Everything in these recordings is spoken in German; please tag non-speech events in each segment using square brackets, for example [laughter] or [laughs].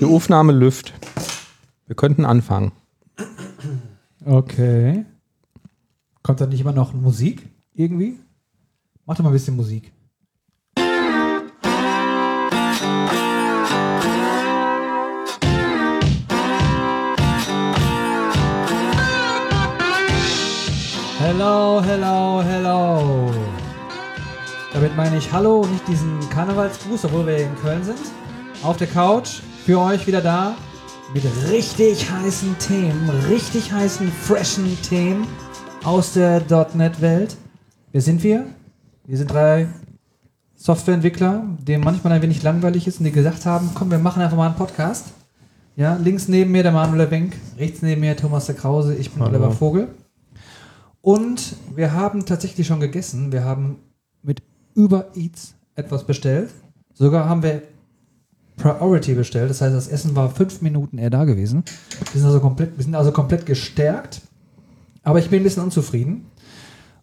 Die Aufnahme lüft. Wir könnten anfangen. Okay. Kommt da nicht immer noch Musik irgendwie? Mach doch mal ein bisschen Musik. Hello, hello, hello. Damit meine ich Hallo nicht diesen Karnevalsgruß, obwohl wir in Köln sind. Auf der Couch, für euch wieder da. Mit richtig heißen Themen, richtig heißen, freshen Themen aus der .NET-Welt. Wer sind wir? Wir sind drei Softwareentwickler, denen manchmal ein wenig langweilig ist und die gesagt haben, komm, wir machen einfach mal einen Podcast. Ja, links neben mir der Manuel Wenk, rechts neben mir Thomas der Krause, ich bin Hallo. Oliver Vogel. Und wir haben tatsächlich schon gegessen. Wir haben mit Uber Eats etwas bestellt. Sogar haben wir Priority bestellt. Das heißt, das Essen war fünf Minuten eher da gewesen. Wir sind also komplett, wir sind also komplett gestärkt. Aber ich bin ein bisschen unzufrieden,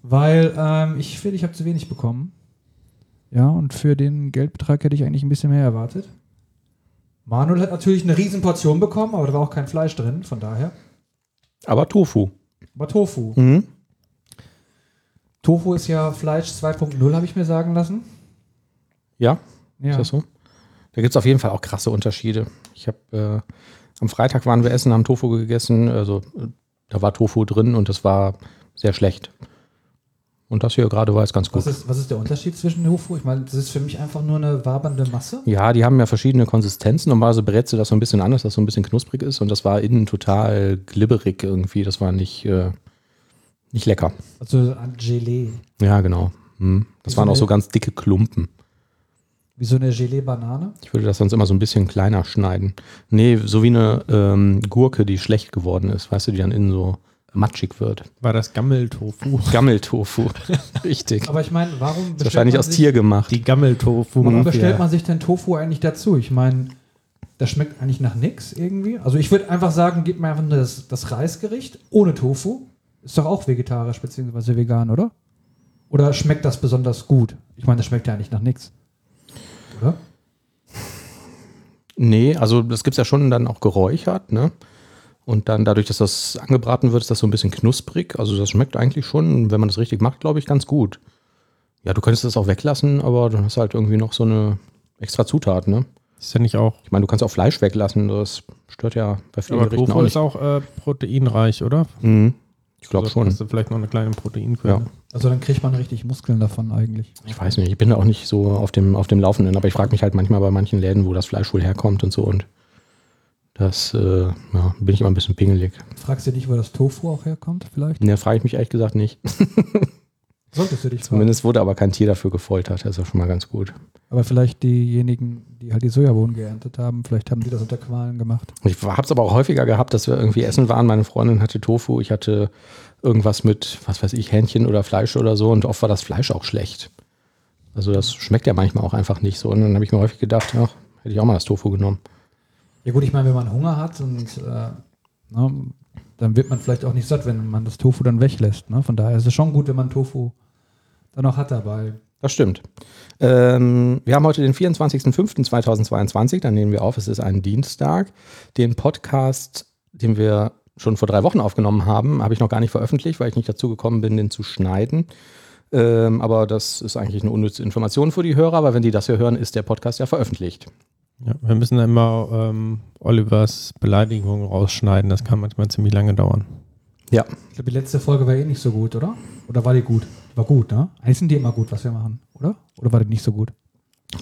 weil ähm, ich finde, ich habe zu wenig bekommen. Ja, und für den Geldbetrag hätte ich eigentlich ein bisschen mehr erwartet. Manuel hat natürlich eine riesen Portion bekommen, aber da war auch kein Fleisch drin, von daher. Aber Tofu. Aber Tofu. Mhm. Tofu ist ja Fleisch 2.0, habe ich mir sagen lassen. Ja, Ja. ist das so? Da gibt es auf jeden Fall auch krasse Unterschiede. Ich habe äh, am Freitag waren wir essen, haben Tofu gegessen. Also äh, da war Tofu drin und das war sehr schlecht. Und das hier gerade war jetzt ganz gut. Was ist, was ist der Unterschied zwischen Tofu? Ich meine, das ist für mich einfach nur eine wabernde Masse. Ja, die haben ja verschiedene Konsistenzen. Normalerweise brät sie das so ein bisschen anders, dass so ein bisschen knusprig ist. Und das war innen total glibberig irgendwie. Das war nicht, äh, nicht lecker. Also ein Gelee. Ja, genau. Hm. Das Wie waren so auch so ganz dicke Klumpen. Wie so eine Gelee-Banane. Ich würde das sonst immer so ein bisschen kleiner schneiden. Nee, so wie eine ähm, Gurke, die schlecht geworden ist. Weißt du, die dann innen so matschig wird. War das Gammeltofu? [laughs] Gammeltofu. [laughs] Richtig. Aber ich meine, warum Ist bestellt, wahrscheinlich man aus sich, Tier gemacht. Die Gammeltofu. warum bestellt man sich denn Tofu eigentlich dazu? Ich meine, das schmeckt eigentlich nach nix irgendwie. Also ich würde einfach sagen, gebt mir einfach nur das, das Reisgericht ohne Tofu. Ist doch auch vegetarisch bzw. vegan, oder? Oder schmeckt das besonders gut? Ich meine, das schmeckt ja eigentlich nach nix. Oder? Nee, also das gibt es ja schon dann auch geräuchert, ne? Und dann dadurch, dass das angebraten wird, ist das so ein bisschen knusprig. Also das schmeckt eigentlich schon, wenn man das richtig macht, glaube ich, ganz gut. Ja, du könntest das auch weglassen, aber dann hast du halt irgendwie noch so eine extra Zutat, ne? Ist ja nicht auch. Ich meine, du kannst auch Fleisch weglassen, das stört ja bei vielen Aber Gerichten Tofu auch ist nicht. auch äh, proteinreich, oder? Mhm. Ich glaube Also schon. Hast du vielleicht noch eine kleine Proteinquelle? Ja. Also dann kriegt man richtig Muskeln davon eigentlich. Ich weiß nicht, ich bin da auch nicht so auf dem, auf dem Laufenden, aber ich frage mich halt manchmal bei manchen Läden, wo das Fleisch wohl herkommt und so und das äh, ja, bin ich immer ein bisschen pingelig. Fragst du dich, wo das Tofu auch herkommt, vielleicht? Ne, frage ich mich ehrlich gesagt nicht. [laughs] Solltest du dich fragen. Zumindest wurde aber kein Tier dafür gefoltert, das ist ja schon mal ganz gut. Aber vielleicht diejenigen, die halt die Sojabohnen geerntet haben, vielleicht haben die das unter Qualen gemacht. Ich habe es aber auch häufiger gehabt, dass wir irgendwie essen waren. Meine Freundin hatte Tofu, ich hatte irgendwas mit, was weiß ich, Hähnchen oder Fleisch oder so und oft war das Fleisch auch schlecht. Also das schmeckt ja manchmal auch einfach nicht so. Und dann habe ich mir häufig gedacht, ach, hätte ich auch mal das Tofu genommen. Ja gut, ich meine, wenn man Hunger hat und äh, ne, dann wird man vielleicht auch nicht satt, wenn man das Tofu dann weglässt. Ne? Von daher ist es schon gut, wenn man Tofu dann auch hat dabei. Das stimmt. Ähm, wir haben heute den 24.05.2022, dann nehmen wir auf, es ist ein Dienstag. Den Podcast, den wir schon vor drei Wochen aufgenommen haben, habe ich noch gar nicht veröffentlicht, weil ich nicht dazu gekommen bin, den zu schneiden. Ähm, aber das ist eigentlich eine unnütze Information für die Hörer, weil wenn die das hier hören, ist der Podcast ja veröffentlicht. Ja, wir müssen immer ähm, Olivers Beleidigung rausschneiden. Das kann manchmal ziemlich lange dauern. Ja, Ich glaube, die letzte Folge war eh nicht so gut, oder? Oder war die gut? War gut, ne? Eigentlich sind die immer gut, was wir machen, oder? Oder war die nicht so gut?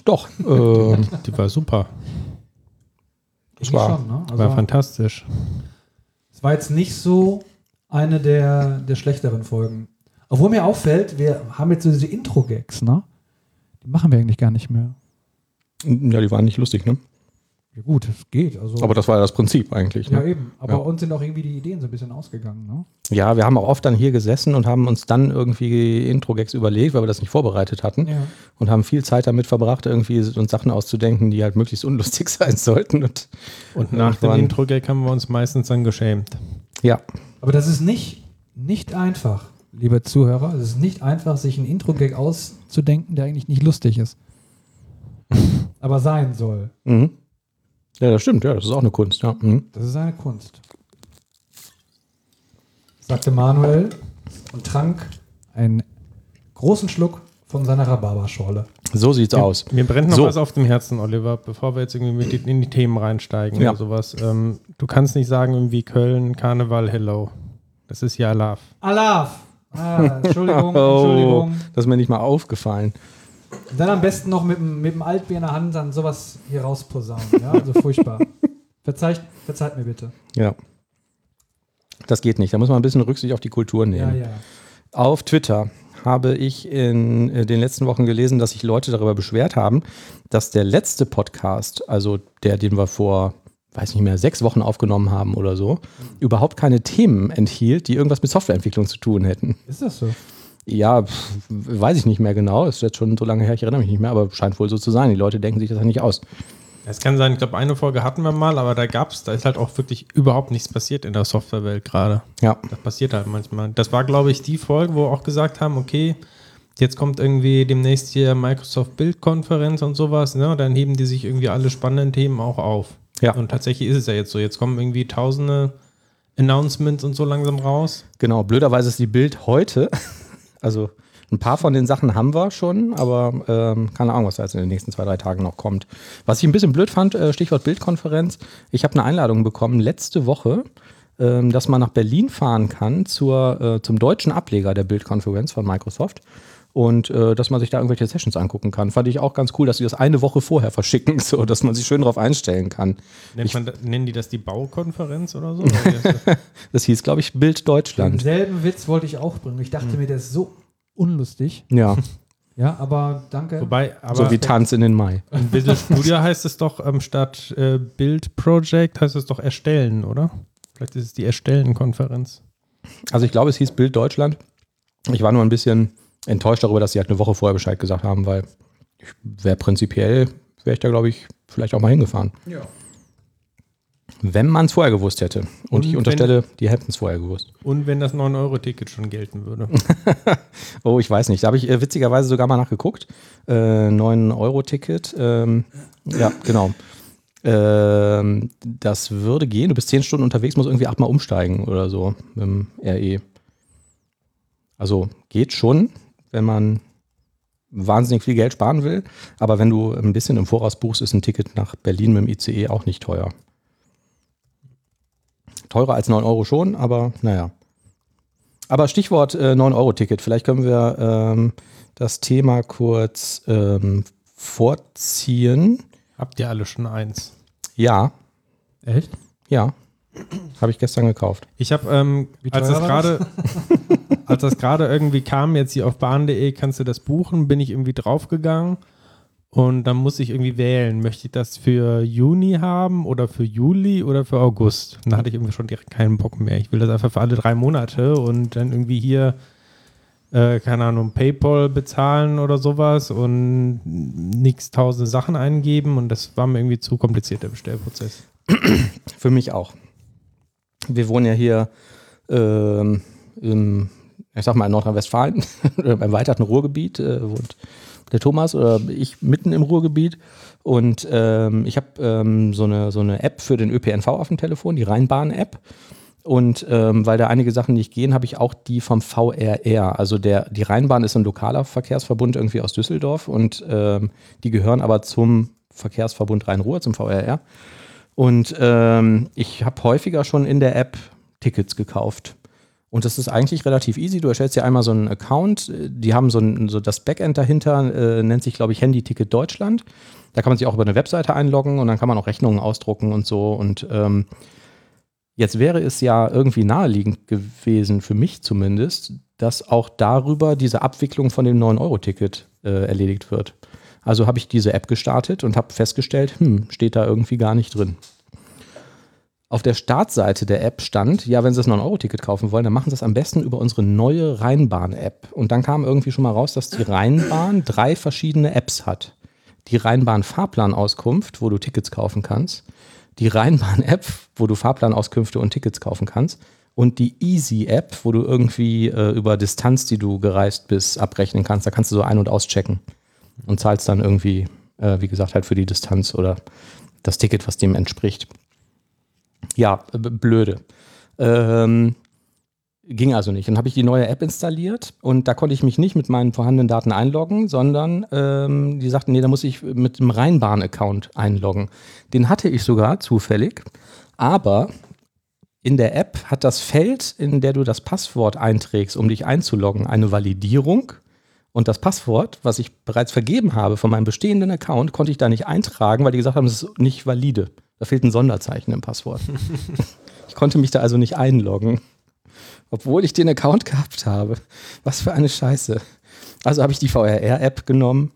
doch. [laughs] Äh, Die war super. Das war- schon, ne? War Also, fantastisch. es war jetzt nicht so eine der, der schlechteren Folgen. Obwohl mir auffällt, wir haben jetzt so diese Intro-Gags, ne? Die machen wir eigentlich gar nicht mehr. ja, die waren nicht lustig, ne? Ja gut, es geht. Also, Aber das war ja das Prinzip eigentlich. ja, Ne? eben. Aber Ja. uns sind auch irgendwie die Ideen so ein bisschen ausgegangen, ne? Ja, wir haben auch oft dann hier gesessen und haben uns dann irgendwie Intro-Gags überlegt, weil wir das nicht vorbereitet hatten. Ja. und haben viel Zeit damit verbracht, irgendwie uns Sachen auszudenken, die halt möglichst unlustig [laughs] sein sollten. Und, Und nach dem Intro-Gag haben wir uns meistens dann geschämt. Ja, Aber das ist nicht, nicht einfach, liebe Zuhörer. Es ist nicht einfach, sich einen Intro-Gag auszudenken, der eigentlich nicht lustig ist. [laughs] Aber sein soll. mhm. Ja, das stimmt, ja, das ist auch eine Kunst, ja. Mhm. Das ist eine Kunst. Sagte Manuel und trank einen großen Schluck von seiner Rhabarberschorle. So sieht's aus. Mir brennt noch So. was auf dem Herzen, Oliver, bevor wir jetzt irgendwie mit die- in die Themen reinsteigen Ja. oder sowas. Ähm, du kannst nicht sagen, irgendwie Köln, Karneval, Hello. Das ist ja Love. Alaf! Ah, Entschuldigung, [laughs] Oh, Entschuldigung. das ist mir nicht mal aufgefallen. Dann am besten noch mit, dem- mit dem Altbier in der Hand dann sowas hier rausposaunen. Ja, also furchtbar. [laughs] Verzeiht, verzeiht mir bitte. Ja. Das geht nicht. Da muss man ein bisschen Rücksicht auf die Kultur Ja, nehmen. ja. Auf Twitter habe ich in äh, den letzten Wochen gelesen, dass sich Leute darüber beschwert haben, dass der letzte Podcast, also der, den wir vor, weiß nicht mehr, sechs Wochen aufgenommen haben oder so, überhaupt keine Themen enthielt, die irgendwas mit Softwareentwicklung zu tun hätten. Ist das so? Ja, weiß ich nicht mehr genau. Ist jetzt schon so lange her, ich erinnere mich nicht mehr, aber scheint wohl so zu sein. Die Leute denken sich das ja nicht aus. Es kann sein, ich glaube, eine Folge hatten wir mal, aber da gab's, da ist halt auch wirklich überhaupt nichts passiert in der Softwarewelt gerade. Ja. Das passiert halt manchmal. Das war, glaube ich, die Folge, wo wir auch gesagt haben, okay, jetzt kommt irgendwie demnächst hier Microsoft Bildkonferenz und sowas, ne? Dann heben die sich irgendwie alle spannenden Themen auch auf. Ja. Und tatsächlich ist es ja jetzt so. Jetzt kommen irgendwie tausende Announcements und so langsam raus. Genau, blöderweise ist die Bild heute. Also ein paar von den Sachen haben wir schon, aber ähm, keine Ahnung, was da jetzt in den nächsten zwei, drei Tagen noch kommt. Was ich ein bisschen blöd fand, äh, Stichwort Bildkonferenz, ich habe eine Einladung bekommen letzte Woche, ähm, dass man nach Berlin fahren kann zur, äh, zum deutschen Ableger der Bildkonferenz von Microsoft. Und äh, dass man sich da irgendwelche Sessions angucken kann. Fand ich auch ganz cool, dass sie das eine Woche vorher verschicken, [laughs] so dass man sich schön darauf einstellen kann. Nennt man, da- nennen die das die Baukonferenz oder so? [laughs] Oder das? Hieß, glaube ich, Bild Deutschland. Denselben Witz wollte ich auch bringen. Ich dachte mir, der ist so unlustig. Ja, [laughs] Ja, aber danke. Wobei, aber so wie Tanz in den Mai. in Visual Studio heißt es doch ähm, statt äh, Build Project heißt es doch Erstellen, oder? Vielleicht ist es die Erstellen-Konferenz. Also ich glaube, es hieß Bild Deutschland. Ich war nur ein bisschen enttäuscht darüber, dass sie halt eine Woche vorher Bescheid gesagt haben, weil ich wäre prinzipiell, wäre ich da, glaube ich, vielleicht auch mal hingefahren. Ja. Wenn man es vorher gewusst hätte. Und, Und ich wenn- unterstelle, die hätten es vorher gewusst. Und wenn das 9-Euro-Ticket schon gelten würde. [laughs] Oh, ich weiß nicht. Da habe ich äh, witzigerweise sogar mal nachgeguckt. Äh, 9-Euro-Ticket. Ähm, ja, genau. Ähm, das würde gehen. Du bist 10 Stunden unterwegs, musst irgendwie achtmal umsteigen oder so mit dem RE. Also geht schon, wenn man wahnsinnig viel Geld sparen will. Aber wenn du ein bisschen im Voraus buchst, ist ein Ticket nach Berlin mit dem ICE auch nicht teuer. Teurer als 9 Euro schon, aber naja. Aber Stichwort äh, 9-Euro-Ticket. Vielleicht können wir ähm, das Thema kurz ähm, vorziehen. Habt ihr alle schon eins? Ja, Echt? ja. Habe ich gestern gekauft. Ich habe, ähm, Wie als war gerade, [laughs] als das gerade irgendwie kam, jetzt hier auf bahn.de kannst du das buchen, bin ich irgendwie draufgegangen und dann muss ich irgendwie wählen, möchte ich das für Juni haben oder für Juli oder für August? Und da hatte ich irgendwie schon direkt keinen Bock mehr. Ich will das einfach für alle drei Monate und dann irgendwie hier, äh, keine Ahnung, PayPal bezahlen oder sowas und nix tausende Sachen eingeben und das war mir irgendwie zu kompliziert, der Bestellprozess. Für mich auch. Wir wohnen ja hier ähm, im, ich sag mal, in Nordrhein-Westfalen, [laughs] im erweiterten Ruhrgebiet, äh, wohnt der Thomas oder ich mitten im Ruhrgebiet. Und ähm, ich habe ähm, so, eine, so eine App für den ÖPNV auf dem Telefon, die Rheinbahn-App. Und ähm, weil da einige Sachen nicht gehen, habe ich auch die vom VRR. Also der, die Rheinbahn ist ein lokaler Verkehrsverbund irgendwie aus Düsseldorf und ähm, die gehören aber zum Verkehrsverbund Rhein-Ruhr, zum VRR. Und ähm, ich habe häufiger schon in der App Tickets gekauft. Und das ist eigentlich relativ easy. Du erstellst dir einmal so einen Account. Die haben so, ein, so das Backend dahinter, äh, nennt sich, glaube ich, Handy-Ticket Deutschland. Da kann man sich auch über eine Webseite einloggen und dann kann man auch Rechnungen ausdrucken und so. Und ähm, jetzt wäre es ja irgendwie naheliegend gewesen, für mich zumindest, dass auch darüber diese Abwicklung von dem 9-Euro-Ticket äh, erledigt wird. Also habe ich diese App gestartet und habe festgestellt, hm, steht da irgendwie gar nicht drin. Auf der Startseite der App stand, ja, wenn Sie das 9-Euro-Ticket kaufen wollen, dann machen Sie das am besten über unsere neue Rheinbahn-App. Und dann kam irgendwie schon mal raus, dass die Rheinbahn drei verschiedene Apps hat. Die Rheinbahn-Fahrplanauskunft, wo du Tickets kaufen kannst. Die Rheinbahn-App, wo du Fahrplanauskünfte und Tickets kaufen kannst. Und die Easy-App, wo du irgendwie äh, über Distanz, die du gereist bist, abrechnen kannst. Da kannst du so ein- und auschecken und zahlst dann irgendwie, äh, wie gesagt, halt für die Distanz oder das Ticket, was dem entspricht. Ja, blöde. Ähm, ging also nicht. Dann habe ich die neue App installiert und da konnte ich mich nicht mit meinen vorhandenen Daten einloggen, sondern ähm, die sagten, nee, da muss ich mit dem Rheinbahn-Account einloggen. Den hatte ich sogar zufällig, aber in der App hat das Feld, in der du das Passwort einträgst, um dich einzuloggen, eine Validierung. Und das Passwort, was ich bereits vergeben habe von meinem bestehenden Account, konnte ich da nicht eintragen, weil die gesagt haben, es ist nicht valide. Da fehlt ein Sonderzeichen im Passwort. [laughs] ich konnte mich da also nicht einloggen, obwohl ich den Account gehabt habe. Was für eine Scheiße. Also habe ich die VRR-App genommen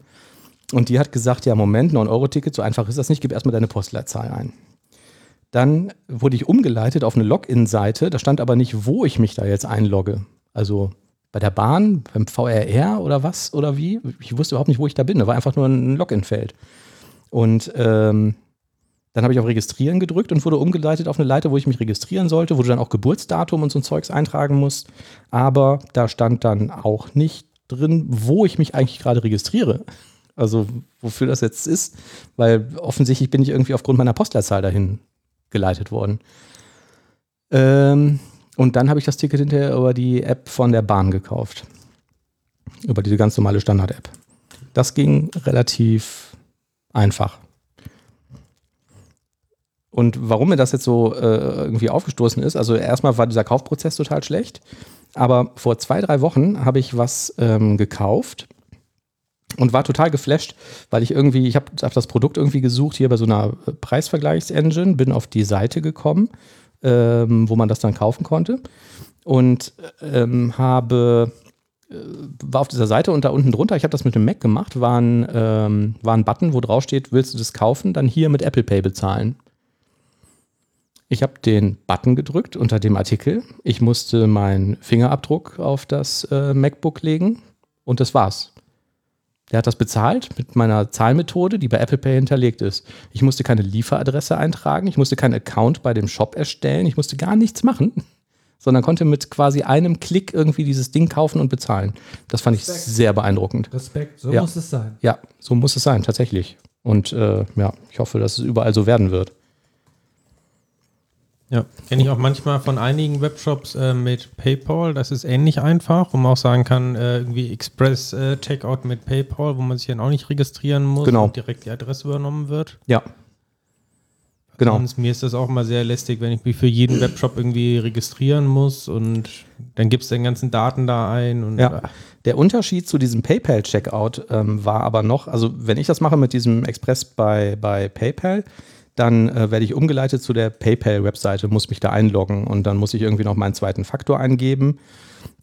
und die hat gesagt, ja Moment, 9-Euro-Ticket, so einfach ist das nicht, gib erstmal deine Postleitzahl ein. Dann wurde ich umgeleitet auf eine Login-Seite, da stand aber nicht, wo ich mich da jetzt einlogge. Also bei der Bahn, beim VRR oder was oder wie. Ich wusste überhaupt nicht, wo ich da bin. Da war einfach nur ein Login-Feld. Und ähm, dann habe ich auf Registrieren gedrückt und wurde umgeleitet auf eine Leiter, wo ich mich registrieren sollte, wo du dann auch Geburtsdatum und so ein Zeugs eintragen musst. Aber da stand dann auch nicht drin, wo ich mich eigentlich gerade registriere. Also wofür das jetzt ist, weil offensichtlich bin ich irgendwie aufgrund meiner Postleitzahl dahin geleitet worden. Ähm, und dann habe ich das Ticket hinterher über die App von der Bahn gekauft. Über diese ganz normale Standard-App. Das ging relativ einfach. Und warum mir das jetzt so äh, irgendwie aufgestoßen ist, also erstmal war dieser Kaufprozess total schlecht, aber vor zwei, drei Wochen habe ich was ähm, gekauft und war total geflasht, weil ich irgendwie, ich habe hab das Produkt irgendwie gesucht hier bei so einer Preisvergleichsengine, bin auf die Seite gekommen, ähm, wo man das dann kaufen konnte und ähm, habe äh, war auf dieser Seite und da unten drunter, ich habe das mit dem Mac gemacht, war ein, ähm, war ein Button, wo drauf steht, willst du das kaufen, dann hier mit Apple Pay bezahlen. Ich habe den Button gedrückt unter dem Artikel. Ich musste meinen Fingerabdruck auf das äh, MacBook legen und das war's. Der hat das bezahlt mit meiner Zahlmethode, die bei Apple Pay hinterlegt ist. Ich musste keine Lieferadresse eintragen, ich musste keinen Account bei dem Shop erstellen, ich musste gar nichts machen, [laughs] sondern konnte mit quasi einem Klick irgendwie dieses Ding kaufen und bezahlen. Das fand Respekt. ich sehr beeindruckend. Respekt, so ja. muss es sein. Ja, so muss es sein, tatsächlich. Und äh, ja, ich hoffe, dass es überall so werden wird. Ja, kenne ich auch manchmal von einigen Webshops äh, mit PayPal. Das ist ähnlich einfach, wo man auch sagen kann, äh, irgendwie Express äh, Checkout mit PayPal, wo man sich dann auch nicht registrieren muss genau. und direkt die Adresse übernommen wird. Ja. Genau. Sonst, mir ist das auch immer sehr lästig, wenn ich mich für jeden Webshop irgendwie registrieren muss und dann gibst du den ganzen Daten da ein. Ja. Der Unterschied zu diesem PayPal-Checkout ähm, war aber noch, also wenn ich das mache mit diesem Express bei, bei PayPal, dann äh, werde ich umgeleitet zu der PayPal-Webseite, muss mich da einloggen und dann muss ich irgendwie noch meinen zweiten Faktor eingeben.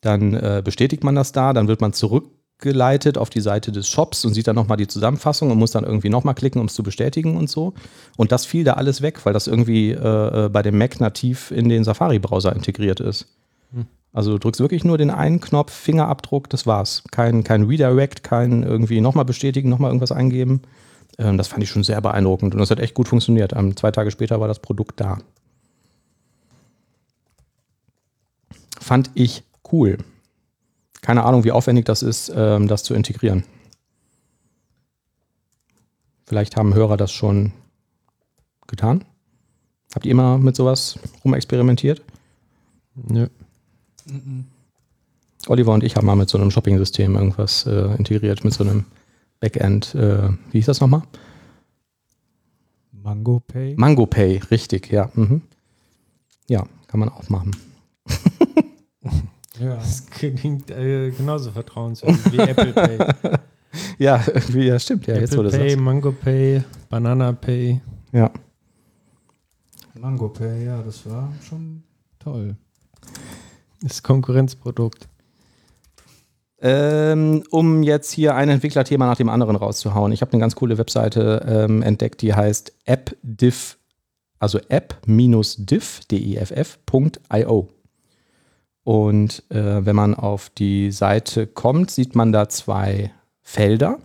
Dann äh, bestätigt man das da, dann wird man zurückgeleitet auf die Seite des Shops und sieht dann nochmal die Zusammenfassung und muss dann irgendwie nochmal klicken, um es zu bestätigen und so. Und das fiel da alles weg, weil das irgendwie äh, äh bei dem Mac nativ in den Safari-Browser integriert ist. Hm. Also du drückst wirklich nur den einen Knopf, Fingerabdruck, das war's. Kein, kein Redirect, kein irgendwie nochmal bestätigen, nochmal irgendwas eingeben. Ähm, das fand ich schon sehr beeindruckend und das hat echt gut funktioniert. Ähm, zwei Tage später war das Produkt da. Fand ich cool. Keine Ahnung, wie aufwendig das ist, ähm, das zu integrieren. Vielleicht haben Hörer das schon getan. Habt ihr immer mit sowas rumexperimentiert? Nö. Oliver und ich haben mal mit so einem Shopping-System irgendwas äh, integriert, mit so einem Backend, äh, wie hieß das nochmal? Mango Pay. Mango Pay, richtig, ja. Mhm. Ja, kann man auch machen. ja, das klingt äh, genauso vertrauenswürdig wie Apple Pay. [laughs] ja, ja, stimmt. Ja, Apple jetzt wurde Pay, Mango Pay, Banana Pay. Ja. Mango Pay, ja, das war schon toll. Das Konkurrenzprodukt. Ähm, um jetzt hier ein Entwicklerthema nach dem anderen rauszuhauen. Ich habe eine ganz coole Webseite ähm, entdeckt, die heißt appdiff, also app-diff.io. Und äh, wenn man auf die Seite kommt, sieht man da zwei Felder.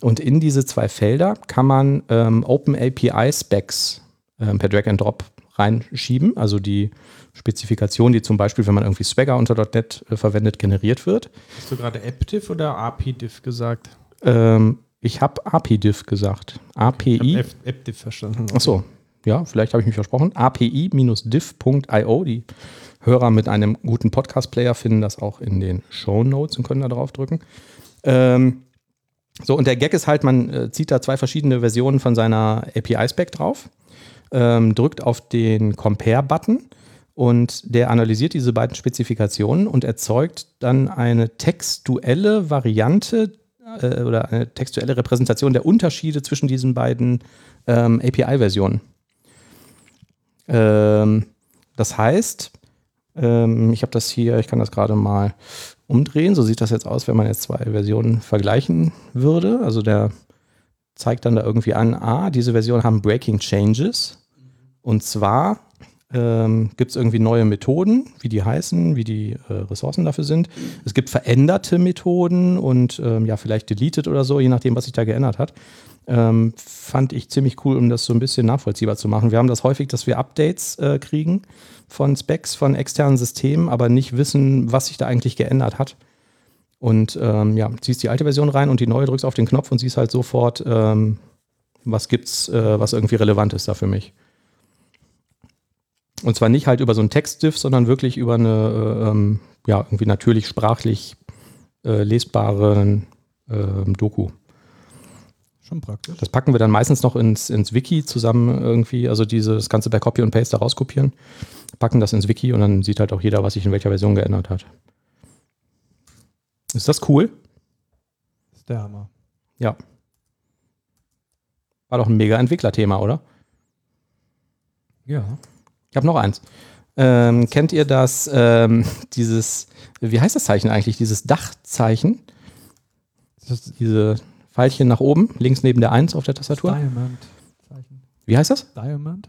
Und in diese zwei Felder kann man ähm, Open API Specs ähm, per Drag and Drop reinschieben, also die Spezifikation, die zum Beispiel, wenn man irgendwie Swagger unter .NET äh, verwendet, generiert wird. Hast du gerade AppDiff oder APDiff gesagt? Ähm, Ich habe API-Diff gesagt. API. F- AppDiff verstanden. Achso, ja, vielleicht habe ich mich versprochen. API-diff.io. Die Hörer mit einem guten Podcast-Player finden das auch in den Show Notes und können da drauf drücken. Ähm, so, und der Gag ist halt, man äh, zieht da zwei verschiedene Versionen von seiner API-Spec drauf, ähm, drückt auf den Compare-Button und der analysiert diese beiden Spezifikationen und erzeugt dann eine textuelle Variante äh, oder eine textuelle Repräsentation der Unterschiede zwischen diesen beiden ähm, API-Versionen. Ähm, das heißt, ähm, ich habe das hier, ich kann das gerade mal umdrehen. So sieht das jetzt aus, wenn man jetzt zwei Versionen vergleichen würde. Also der zeigt dann da irgendwie an, ah, diese Versionen haben Breaking Changes. Und zwar ähm, gibt es irgendwie neue Methoden, wie die heißen, wie die äh, Ressourcen dafür sind. Es gibt veränderte Methoden und ähm, ja, vielleicht deleted oder so, je nachdem, was sich da geändert hat. Ähm, fand ich ziemlich cool, um das so ein bisschen nachvollziehbar zu machen. Wir haben das häufig, dass wir Updates äh, kriegen von Specs, von externen Systemen, aber nicht wissen, was sich da eigentlich geändert hat. Und ähm, ja, ziehst die alte Version rein und die neue drückst auf den Knopf und siehst halt sofort, ähm, was gibt's, äh, was irgendwie relevant ist da für mich. Und zwar nicht halt über so einen Textdiff, sondern wirklich über eine, äh, ähm, ja, irgendwie natürlich sprachlich äh, lesbare äh, Doku. Schon praktisch. Das packen wir dann meistens noch ins, ins Wiki zusammen irgendwie, also diese, das Ganze per Copy und Paste da rauskopieren, packen das ins Wiki und dann sieht halt auch jeder, was sich in welcher Version geändert hat. Ist das cool? Das ist der Hammer. Ja. War doch ein mega Entwicklerthema, oder? Ja. Ich habe noch eins. Ähm, kennt ihr das, ähm, [laughs] dieses, wie heißt das Zeichen eigentlich? Dieses Dachzeichen? Diese Pfeilchen nach oben, links neben der 1 auf der Tastatur. Diamond-Zeichen. Wie heißt das? Diamond?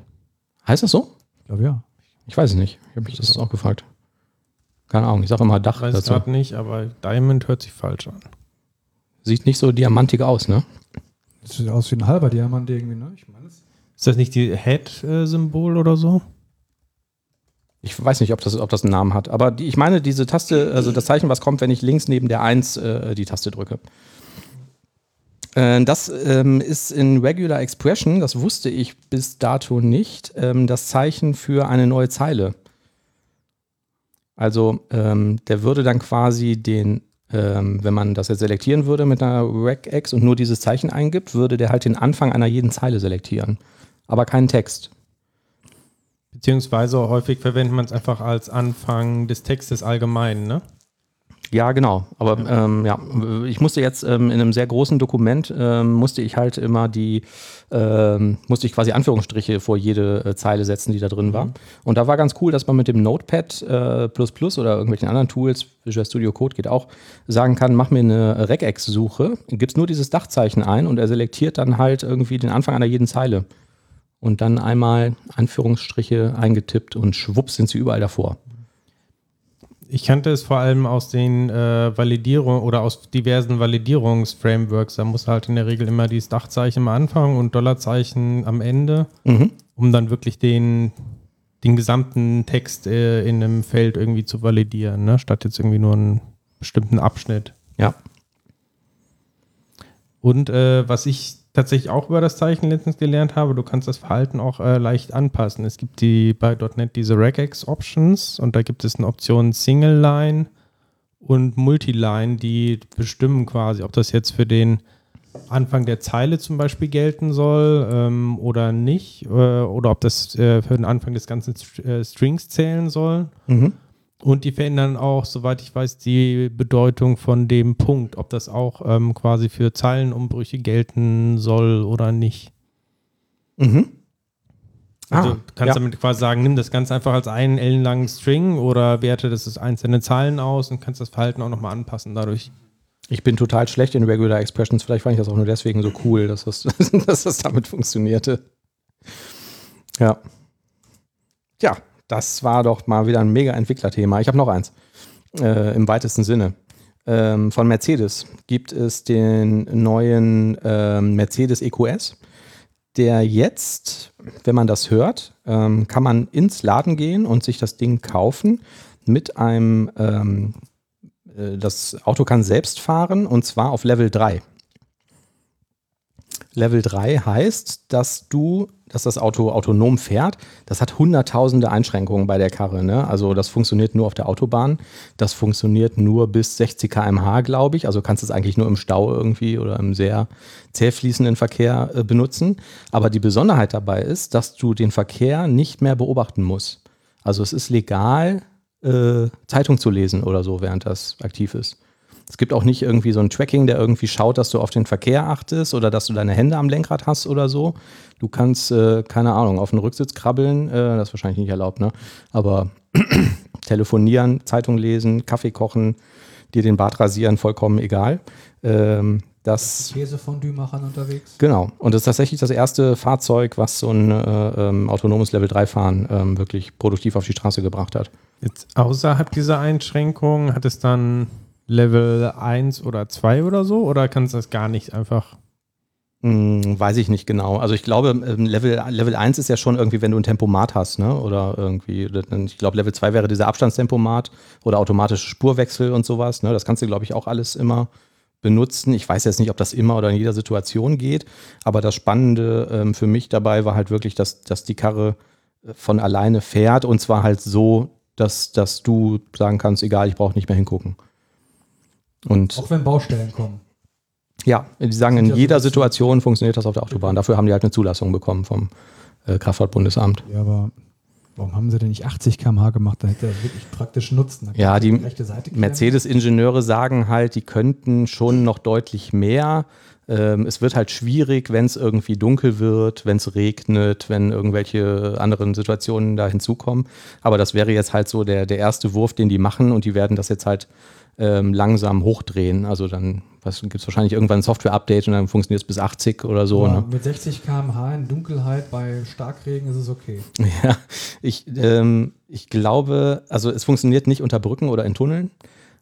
Heißt das so? Ich glaube ja. Ich weiß es nicht. Ich habe mich das auch gefragt. Keine Ahnung, ich sage immer Dach Weiß es gerade nicht, aber Diamond hört sich falsch an. Sieht nicht so diamantig aus, ne? Das sieht aus wie ein halber Diamant irgendwie, ne? Ich meine es. Ist das nicht die Head-Symbol oder so? Ich weiß nicht, ob das, ob das einen Namen hat. Aber die, ich meine, diese Taste, also das Zeichen, was kommt, wenn ich links neben der 1 äh, die Taste drücke. Äh, das ähm, ist in Regular Expression, das wusste ich bis dato nicht, ähm, das Zeichen für eine neue Zeile. Also ähm, der würde dann quasi den, ähm, wenn man das jetzt selektieren würde mit einer Regex und nur dieses Zeichen eingibt, würde der halt den Anfang einer jeden Zeile selektieren. Aber keinen Text. Beziehungsweise häufig verwendet man es einfach als Anfang des Textes allgemein, ne? Ja, genau. Aber ähm, ja, ich musste jetzt ähm, in einem sehr großen Dokument ähm, musste ich halt immer die ähm, musste ich quasi Anführungsstriche vor jede äh, Zeile setzen, die da drin war. Und da war ganz cool, dass man mit dem Notepad äh, plus plus oder irgendwelchen anderen Tools, Visual Studio Code geht auch, sagen kann, mach mir eine Regex-Suche, gibst nur dieses Dachzeichen ein und er selektiert dann halt irgendwie den Anfang einer jeden Zeile. Und dann einmal Anführungsstriche eingetippt und schwupps sind sie überall davor. Ich kannte es vor allem aus den äh, Validierungen oder aus diversen Validierungsframeworks. Da muss halt in der Regel immer dieses Dachzeichen am Anfang und Dollarzeichen am Ende, Mhm. um dann wirklich den, den gesamten Text äh, in einem Feld irgendwie zu validieren, ne? statt jetzt irgendwie nur einen bestimmten Abschnitt. Ja. Und äh, was ich tatsächlich auch über das Zeichen letztens gelernt habe, du kannst das Verhalten auch äh, leicht anpassen. Es gibt die bei .NET diese Regex Options und da gibt es eine Option Single Line und Multiline, die bestimmen quasi, ob das jetzt für den Anfang der Zeile zum Beispiel gelten soll ähm, oder nicht, äh, oder ob das äh, für den Anfang des ganzen St äh, Strings zählen soll. Mhm. Und die verändern auch, soweit ich weiß, die Bedeutung von dem Punkt, ob das auch ähm, quasi für Zeilenumbrüche gelten soll oder nicht. Mhm. Also Ah, du kannst ja. damit quasi sagen, nimm das Ganze einfach als einen ellenlangen String oder werte das als einzelne Zahlen aus und kannst das Verhalten auch nochmal anpassen dadurch. Ich bin total schlecht in Regular Expressions. Vielleicht fand ich das auch nur deswegen so cool, dass das, [laughs] dass das damit funktionierte. Ja. Ja, das war doch mal wieder ein mega Entwicklerthema. Ich habe noch eins. Äh, Im weitesten Sinne. Ähm, von Mercedes gibt es den neuen ähm, Mercedes EQS, der jetzt, wenn man das hört, ähm, kann man ins Laden gehen und sich das Ding kaufen mit einem ähm, äh, das Auto kann selbst fahren und zwar auf Level 3. Level 3 heißt, dass du, dass das Auto autonom fährt. Das hat hunderttausende Einschränkungen bei der Karre. Ne? Also das funktioniert nur auf der Autobahn. Das funktioniert nur bis 60 km/h, glaube ich. Also kannst du es eigentlich nur im Stau irgendwie oder im sehr zäh fließenden Verkehr äh, benutzen. Aber die Besonderheit dabei ist, dass du den Verkehr nicht mehr beobachten musst. Also es ist legal, äh, Zeitung zu lesen oder so, während das aktiv ist. Es gibt auch nicht irgendwie so ein Tracking, der irgendwie schaut, dass du auf den Verkehr achtest oder dass du deine Hände am Lenkrad hast oder so. Du kannst, äh, keine Ahnung, auf den Rücksitz krabbeln, äh, das ist wahrscheinlich nicht erlaubt, ne? Aber [clears throat] telefonieren, Zeitung lesen, Kaffee kochen, dir den Bart rasieren, vollkommen egal. Ähm, das Käsefondue-Machern unterwegs. Genau. Und das ist tatsächlich das erste Fahrzeug, was so ein äh, ähm, autonomes Level 3-Fahren ähm, wirklich produktiv auf die Straße gebracht hat. Jetzt außerhalb dieser Einschränkungen hat es dann Level 1 oder 2 oder so? Oder kannst du das gar nicht einfach? Hm, weiß ich nicht genau. Also ich glaube, ähm, Level, Level 1 ist ja schon irgendwie, wenn du ein Tempomat hast, ne? Oder irgendwie, ich glaube, Level 2 wäre dieser Abstandstempomat oder automatische Spurwechsel und sowas. Ne? Das kannst du, glaube ich, auch alles immer benutzen. Ich weiß jetzt nicht, ob das immer oder in jeder Situation geht, aber das Spannende ähm, für mich dabei war halt wirklich, dass, dass die Karre äh, von alleine fährt und zwar halt so, dass, dass du sagen kannst, egal, ich brauche nicht mehr hingucken. Und Auch wenn Baustellen kommen. Ja, die sagen, in jeder Situation funktioniert das auf der Autobahn. Dafür haben die halt eine Zulassung bekommen vom äh, Kraftfahrtbundesamt. Ja, aber warum haben sie denn nicht 80 km/h gemacht? Da hätte er wirklich praktisch nutzen. Ja, die, die Mercedes-Ingenieure sagen halt, die könnten schon noch deutlich mehr. Ähm, es wird halt schwierig, wenn es irgendwie dunkel wird, wenn es regnet, wenn irgendwelche anderen Situationen da hinzukommen. Aber das wäre jetzt halt so der, der erste Wurf, den die machen und die werden das jetzt halt ähm, langsam hochdrehen. Also dann gibt es wahrscheinlich irgendwann ein Software-Update und dann funktioniert es bis 80 oder so. Ne? Mit 60 km/h in Dunkelheit bei Starkregen ist es okay. [laughs] Ja, ich, ähm, ich glaube, also es funktioniert nicht unter Brücken oder in Tunneln.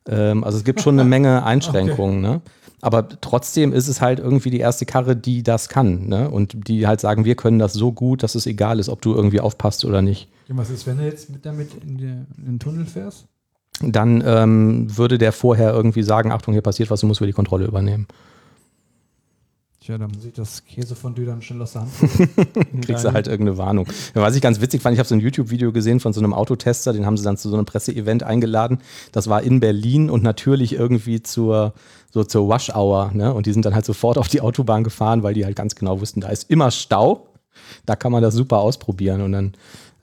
Ähm, also es gibt schon eine [laughs] Menge Einschränkungen. okay. ne? Aber trotzdem ist es halt irgendwie die erste Karre, die das kann. Ne? Und die halt sagen, wir können das so gut, dass es egal ist, ob du irgendwie aufpasst oder nicht. Ja, was ist, wenn du jetzt mit damit in, die, in den Tunnel fährst? Dann ähm, würde der vorher irgendwie sagen, Achtung, hier passiert was, du musst wieder die Kontrolle übernehmen. Tja, dann ich das Käsefondue dann schnell aus der Hand [laughs] Kriegst du halt irgendeine Warnung. Was ich ganz witzig fand, ich habe so ein YouTube-Video gesehen von so einem Autotester, den haben sie dann zu so einem Presseevent eingeladen. Das war in Berlin und natürlich irgendwie zur, so zur Wash-Hour. Ne? Und die sind dann halt sofort auf die Autobahn gefahren, weil die halt ganz genau wussten, da ist immer Stau. Da kann man das super ausprobieren. Und dann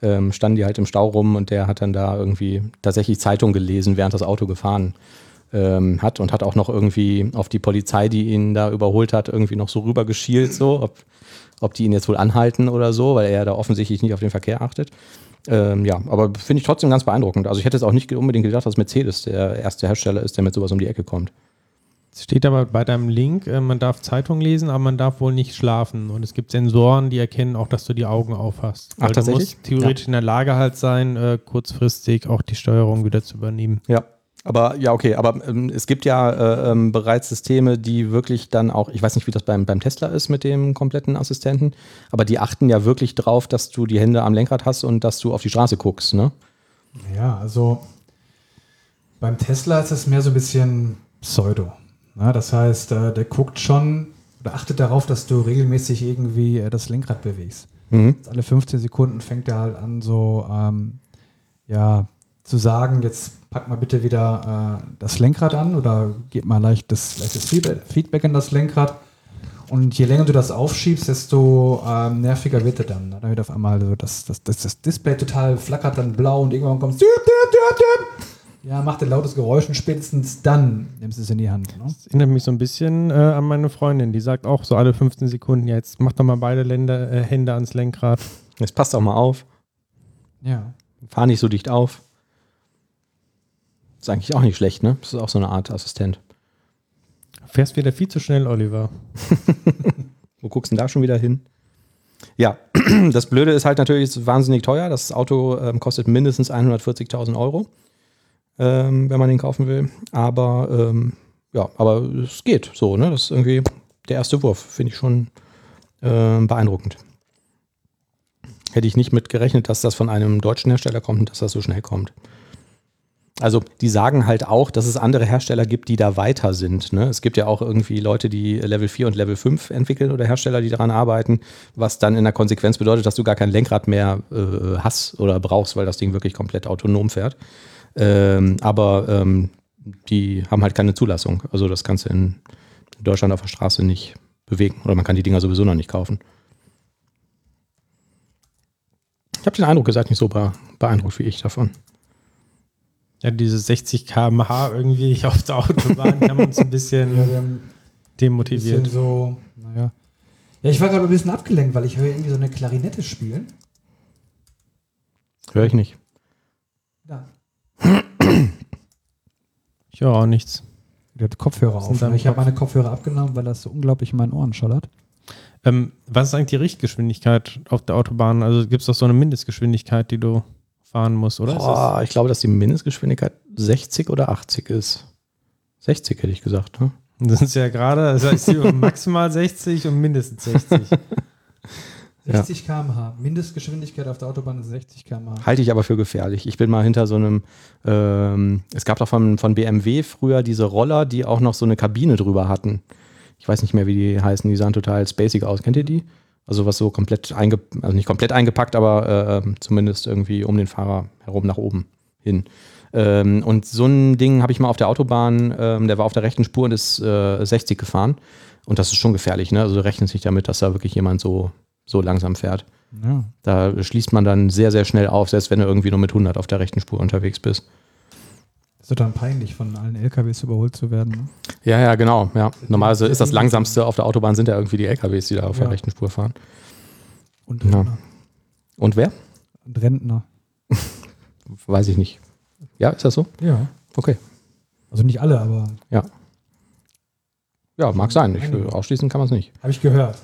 ähm, standen die halt im Stau rum und der hat dann da irgendwie tatsächlich Zeitung gelesen, während das Auto gefahren ähm, hat und hat auch noch irgendwie auf die Polizei, die ihn da überholt hat, irgendwie noch so rüber geschielt, so, ob, ob die ihn jetzt wohl anhalten oder so, weil er da offensichtlich nicht auf den Verkehr achtet. Ähm, ja, aber finde ich trotzdem ganz beeindruckend. Also ich hätte jetzt auch nicht unbedingt gedacht, dass Mercedes der erste Hersteller ist, der mit sowas um die Ecke kommt. Es steht aber bei deinem Link, äh, man darf Zeitung lesen, aber man darf wohl nicht schlafen. Und es gibt Sensoren, die erkennen auch, dass du die Augen aufhast. Ach, tatsächlich? Du musst theoretisch ja. in der Lage halt sein, äh, kurzfristig auch die Steuerung wieder zu übernehmen. Ja. Aber ja, okay, aber ähm, es gibt ja äh, ähm, bereits Systeme, die wirklich dann auch, ich weiß nicht, wie das beim, beim Tesla ist mit dem kompletten Assistenten, aber die achten ja wirklich drauf, dass du die Hände am Lenkrad hast und dass du auf die Straße guckst, ne? Ja, also beim Tesla ist es mehr so ein bisschen Pseudo. Na, das heißt, äh, der guckt schon oder achtet darauf, dass du regelmäßig irgendwie äh, das Lenkrad bewegst. Mhm. Alle 15 Sekunden fängt er halt an, so ähm, ja, zu sagen, jetzt pack mal bitte wieder äh, das Lenkrad an oder gib mal leicht das, leichtes Feedback in das Lenkrad. Und je länger du das aufschiebst, desto ähm, nerviger wird er dann. Dann wird auf einmal so das, das, das, das Display total flackert dann blau und irgendwann kommt ja, macht ein lautes Geräusch und spätestens dann nimmst du es in die Hand. Ne? Das erinnert mich so ein bisschen äh, an meine Freundin, die sagt auch so alle 15 Sekunden, ja, jetzt mach doch mal beide Länder, äh, Hände ans Lenkrad. Jetzt passt auch mal auf. Ja. Fahr nicht so dicht auf. Ist eigentlich auch nicht schlecht, ne? Das ist auch so eine Art Assistent. Fährst wieder viel zu schnell, Oliver. [laughs] Wo guckst du denn da schon wieder hin? Ja, [clears throat] das Blöde ist halt natürlich, es ist wahnsinnig teuer. Das Auto ähm, kostet mindestens 140.000 Euro ähm, wenn man den kaufen will. Aber ähm, ja, aber es geht so, ne? Das ist irgendwie der erste Wurf, finde ich schon äh, beeindruckend. Hätte ich nicht mit gerechnet, dass das von einem deutschen Hersteller kommt und dass das so schnell kommt. Also die sagen halt auch, dass es andere Hersteller gibt, die da weiter sind. Ne? Es gibt ja auch irgendwie Leute, die Level 4 und Level 5 entwickeln oder Hersteller, die daran arbeiten, was dann in der Konsequenz bedeutet, dass du gar kein Lenkrad mehr äh, hast oder brauchst, weil das Ding wirklich komplett autonom fährt. Ähm, aber ähm, die haben halt keine Zulassung. Also das kannst du in Deutschland auf der Straße nicht bewegen. Oder man kann die Dinger sowieso noch nicht kaufen. Ich habe den Eindruck, ihr seid nicht so beeindruckt wie ich davon. Ja, diese 60 km/h irgendwie [laughs] auf der Autobahn kann man uns ein bisschen Ja, demotiviert. Bisschen so, naja. Ja, ich war gerade ein bisschen abgelenkt, weil ich höre irgendwie so eine Klarinette spielen. Höre ich nicht. Da. Ich höre auch nichts. Der hat Kopfhörer auf. deine Ich habe meine Kopfhörer abgenommen, weil das so unglaublich in meinen Ohren schallert. Ähm, was ist eigentlich die Richtgeschwindigkeit auf der Autobahn? Also gibt es doch so eine Mindestgeschwindigkeit, die du fahren musst, oder? Boah, ich glaube, dass die Mindestgeschwindigkeit 60 oder 80 ist. 60 hätte ich gesagt. Ne? Das ist ja gerade, das heißt [laughs] maximal 60 und mindestens 60. [laughs] Ja. 60 km/h. Mindestgeschwindigkeit auf der Autobahn ist 60 km/h. Halte ich aber für gefährlich. Ich bin mal hinter so einem, ähm, es gab doch von, von BMW früher diese Roller, die auch noch so eine Kabine drüber hatten. Ich weiß nicht mehr, wie die heißen, die sahen total spacig aus. Kennt ihr die? Also was so komplett eingepackt, also nicht komplett eingepackt, aber äh, zumindest irgendwie um den Fahrer herum nach oben hin. Ähm, und so ein Ding habe ich mal auf der Autobahn, ähm, der war auf der rechten Spur und ist äh, 60 gefahren. Und das ist schon gefährlich, ne? Also du rechnest nicht damit, dass da wirklich jemand so, so langsam fährt. Ja. Da schließt man dann sehr, sehr schnell auf, selbst wenn du irgendwie nur mit 100 auf der rechten Spur unterwegs bist. Ist doch dann peinlich, von allen LKWs überholt zu werden. Ne? Ja, ja, genau. Ja. Normalerweise ist das langsamste auf der Autobahn sind ja irgendwie die LKWs, die da auf Ja. der rechten Spur fahren. Und Ja. Rentner. Und wer? Und Rentner. [laughs] Weiß ich nicht. Ja, ist das so? Ja. Okay. Also nicht alle, aber Ja, mag sein. Ich, ausschließen kann man es nicht. habe ich gehört.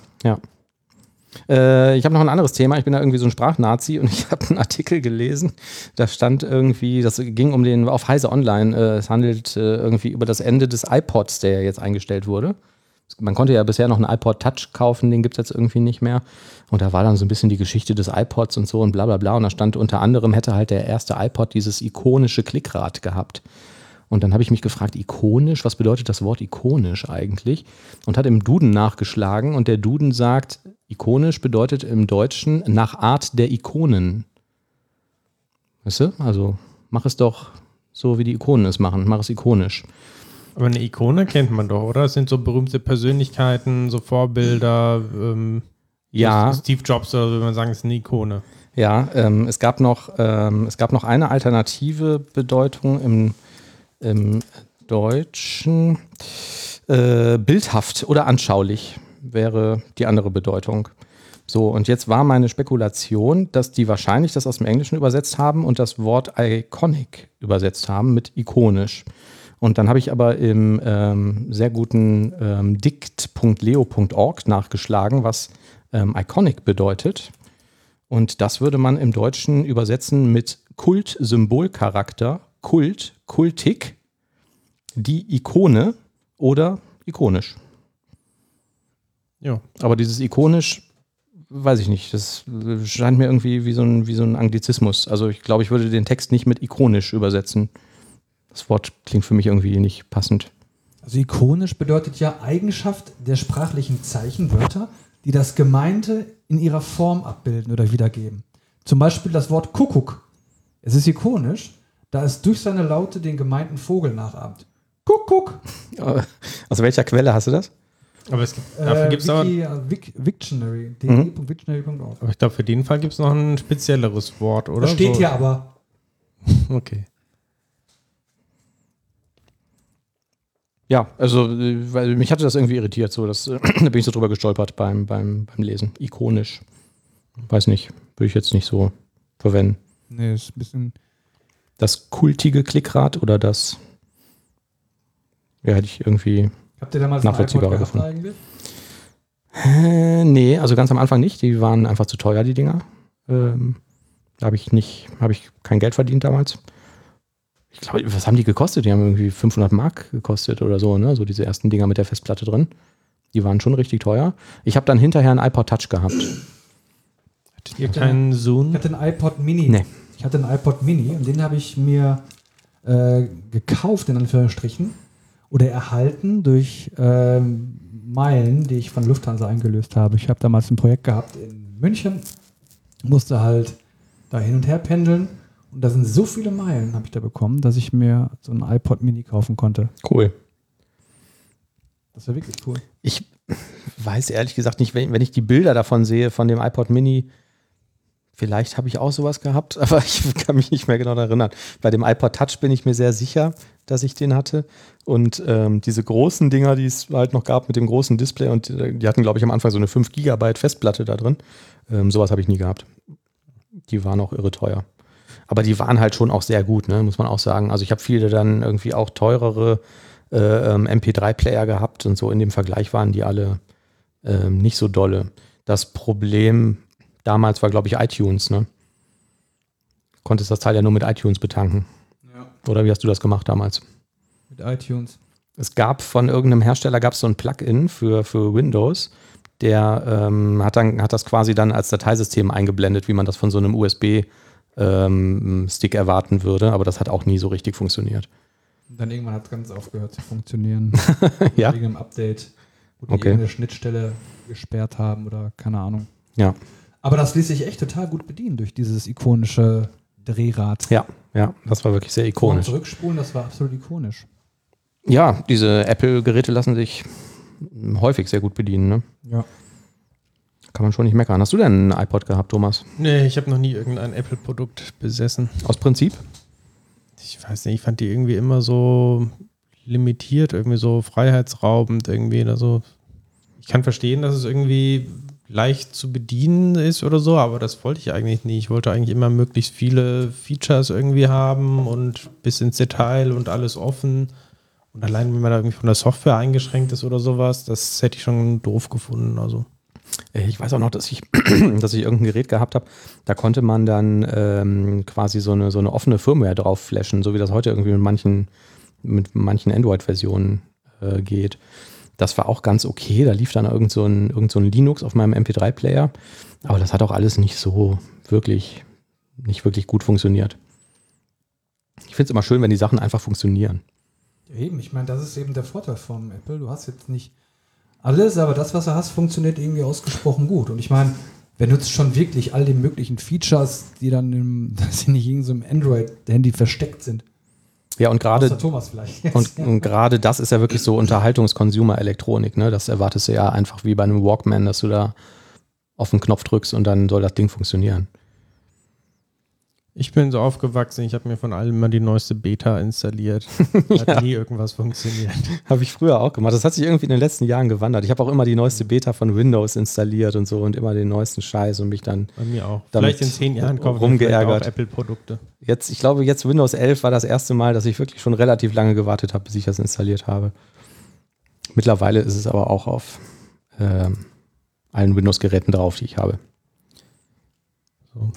Äh, ich habe noch ein anderes Thema. Ich bin da irgendwie so ein Sprachnazi und [laughs] ich habe einen Artikel gelesen. Da stand irgendwie, das ging um den, auf Heise Online, äh, es handelt äh, irgendwie über das Ende des iPods, der jetzt eingestellt wurde. Man konnte ja bisher noch einen iPod Touch kaufen, den gibt es jetzt irgendwie nicht mehr. Und da war dann so ein bisschen die Geschichte des iPods und so und bla bla bla. Und da stand unter anderem, hätte halt der erste iPod dieses ikonische Klickrad gehabt. Und dann habe ich mich gefragt, ikonisch, was bedeutet das Wort ikonisch eigentlich? Und hat im Duden nachgeschlagen und der Duden sagt, ikonisch bedeutet im Deutschen nach Art der Ikonen. Weißt du? Also mach es doch so, wie die Ikonen es machen. Mach es ikonisch. Aber eine Ikone kennt man doch, oder? Das sind so berühmte Persönlichkeiten, so Vorbilder. Ähm, Ja, Steve Jobs oder so, würde man sagen, ist eine Ikone. ja ähm, es, gab noch, ähm, es gab noch eine alternative Bedeutung im, im Deutschen. Äh, bildhaft oder anschaulich wäre die andere Bedeutung. So, und jetzt war meine Spekulation, dass die wahrscheinlich das aus dem Englischen übersetzt haben und das Wort iconic übersetzt haben mit ikonisch. Und dann habe ich aber im ähm, sehr guten ähm, dict.leo.org nachgeschlagen, was ähm, iconic bedeutet. Und das würde man im Deutschen übersetzen mit Kult, Symbolcharakter, Kult, Kultik, die Ikone oder ikonisch. Ja. Aber dieses ikonisch, weiß ich nicht, das scheint mir irgendwie wie so ein, wie so ein Anglizismus. Also ich glaube, ich würde den Text nicht mit ikonisch übersetzen. Das Wort klingt für mich irgendwie nicht passend. Also ikonisch bedeutet ja Eigenschaft der sprachlichen Zeichenwörter, die das Gemeinte in ihrer Form abbilden oder wiedergeben. Zum Beispiel das Wort Kuckuck. Es ist ikonisch, da es durch seine Laute den gemeinten Vogel nachahmt. Kuckuck. Äh, Aus welcher Quelle hast du das? Aber es gibt, dafür Äh, gibt es äh, Vic, Wiktionary. Mhm. de.wiktionary.org. aber ich glaube, für den Fall gibt es noch ein spezielleres Wort, oder? Das steht so. hier aber. [laughs] Okay. Ja, also, weil mich hatte das irgendwie irritiert, so, das, äh, [clears throat] da bin ich so drüber gestolpert beim, beim, beim Lesen. Ikonisch. Weiß nicht, würde ich jetzt nicht so verwenden. Nee, ist ein bisschen. Das kultige Klickrad oder das, ja, hätte ich irgendwie, Habt ihr damals einen Nachvollziehbarer gefunden. eigentlich? äh, nee, also ganz am Anfang nicht, die waren einfach zu teuer, die Dinger. Ähm, da habe ich nicht, habe ich kein Geld verdient damals. Ich glaube, was haben die gekostet? Die haben irgendwie 500 Mark gekostet oder so, ne? So diese ersten Dinger mit der Festplatte drin. Die waren schon richtig teuer. Ich habe dann hinterher einen iPod Touch gehabt. Hattet ihr keinen Ich Zoom? hatte einen iPod Mini. Nee. Ich hatte einen iPod Mini und den habe ich mir äh, gekauft, in Anführungsstrichen, oder erhalten durch ähm, Meilen, die ich von Lufthansa eingelöst habe. Ich habe damals ein Projekt gehabt in München, musste halt da hin und her pendeln. Und da sind so viele Meilen, habe ich da bekommen, dass ich mir so ein iPod Mini kaufen konnte. Cool. Das war wirklich cool. Ich weiß ehrlich gesagt nicht, wenn, wenn ich die Bilder davon sehe, von dem iPod Mini, vielleicht habe ich auch sowas gehabt, [laughs] aber ich kann mich nicht mehr genau erinnern. Bei dem iPod Touch bin ich mir sehr sicher, dass ich den hatte. Und ähm, diese großen Dinger, die es halt noch gab mit dem großen Display, und äh, die hatten, glaube ich, am Anfang so eine 5 Gigabyte Festplatte da drin. Ähm, sowas habe ich nie gehabt. Die waren auch irre teuer. Aber die waren halt schon auch sehr gut, ne? muss man auch sagen. Also ich habe viele dann irgendwie auch teurere äh, ähm, MP3-Player gehabt und so in dem Vergleich waren die alle ähm, nicht so dolle. Das Problem damals war, glaube ich, iTunes. Ne? Konntest das Teil ja nur mit iTunes betanken. Ja. Oder wie hast du das gemacht damals? Mit iTunes. Es gab von irgendeinem Hersteller gab es so ein Plugin für, für Windows, der ähm, hat, dann, hat das quasi dann als Dateisystem eingeblendet, wie man das von so einem USB-Stick ähm, erwarten würde, aber das hat auch nie so richtig funktioniert. Und dann irgendwann hat es ganz aufgehört zu funktionieren. [laughs] Ja? Wegen einem Update, wo die Okay. irgendeine Schnittstelle gesperrt haben oder keine Ahnung. Ja, Aber das ließ sich echt total gut bedienen durch dieses ikonische Drehrad. ja, ja, das war wirklich sehr Vor- und ikonisch. Zurückspulen, das war absolut ikonisch. Ja, diese Apple-Geräte lassen sich häufig sehr gut bedienen. Ne? Ja. Kann man schon nicht meckern. Hast du denn einen iPod gehabt, Thomas? Nee, ich habe noch nie irgendein Apple-Produkt besessen. Aus Prinzip? Ich weiß nicht, ich fand die irgendwie immer so limitiert, irgendwie so freiheitsraubend irgendwie oder so. Ich kann verstehen, dass es irgendwie leicht zu bedienen ist oder so, aber das wollte ich eigentlich nie. Ich wollte eigentlich immer möglichst viele Features irgendwie haben und bis ins Detail und alles offen. Und allein, wenn man da irgendwie von der Software eingeschränkt ist oder sowas, das hätte ich schon doof gefunden. Also. Äh, Ich weiß auch noch, dass ich, [clears throat] dass ich irgendein Gerät gehabt habe, da konnte man dann ähm, quasi so eine, so eine offene Firmware drauf flashen, so wie das heute irgendwie mit manchen, mit manchen Android-Versionen äh, geht. Das war auch ganz okay. Da lief dann irgend so ein, irgend so ein Linux auf meinem MP3-Player. Aber das hat auch alles nicht so wirklich, nicht wirklich gut funktioniert. Ich finde es immer schön, wenn die Sachen einfach funktionieren. Ja, eben, ich meine, das ist eben der Vorteil von Apple. Du hast jetzt nicht alles, aber das, was du hast, funktioniert irgendwie ausgesprochen gut. Und ich meine, wer nutzt schon wirklich all die möglichen Features, die dann im, [laughs] in so einem Android-Handy versteckt sind? Ja, und gerade Außer Thomas vielleicht. [laughs] Und, und gerade das ist ja wirklich so Unterhaltungs-Consumer-Elektronik. Ne? Das erwartest du ja einfach wie bei einem Walkman, dass du da auf den Knopf drückst und dann soll das Ding funktionieren. Ich bin so aufgewachsen, ich habe mir von allem immer die neueste Beta installiert. [laughs] Hat nie irgendwas funktioniert. Habe ich früher auch gemacht. Das hat sich irgendwie in den letzten Jahren gewandert. Ich habe auch immer die neueste Beta von Windows installiert und so und immer den neuesten Scheiß und mich dann Bei mir auch. Vielleicht in zehn Jahren kaufe ich auch Apple-Produkte. jetzt, ich glaube, jetzt Windows 11 war das erste Mal, dass ich wirklich schon relativ lange gewartet habe, bis ich das installiert habe. Mittlerweile ist es aber auch auf ähm, allen Windows-Geräten drauf, die ich habe. So.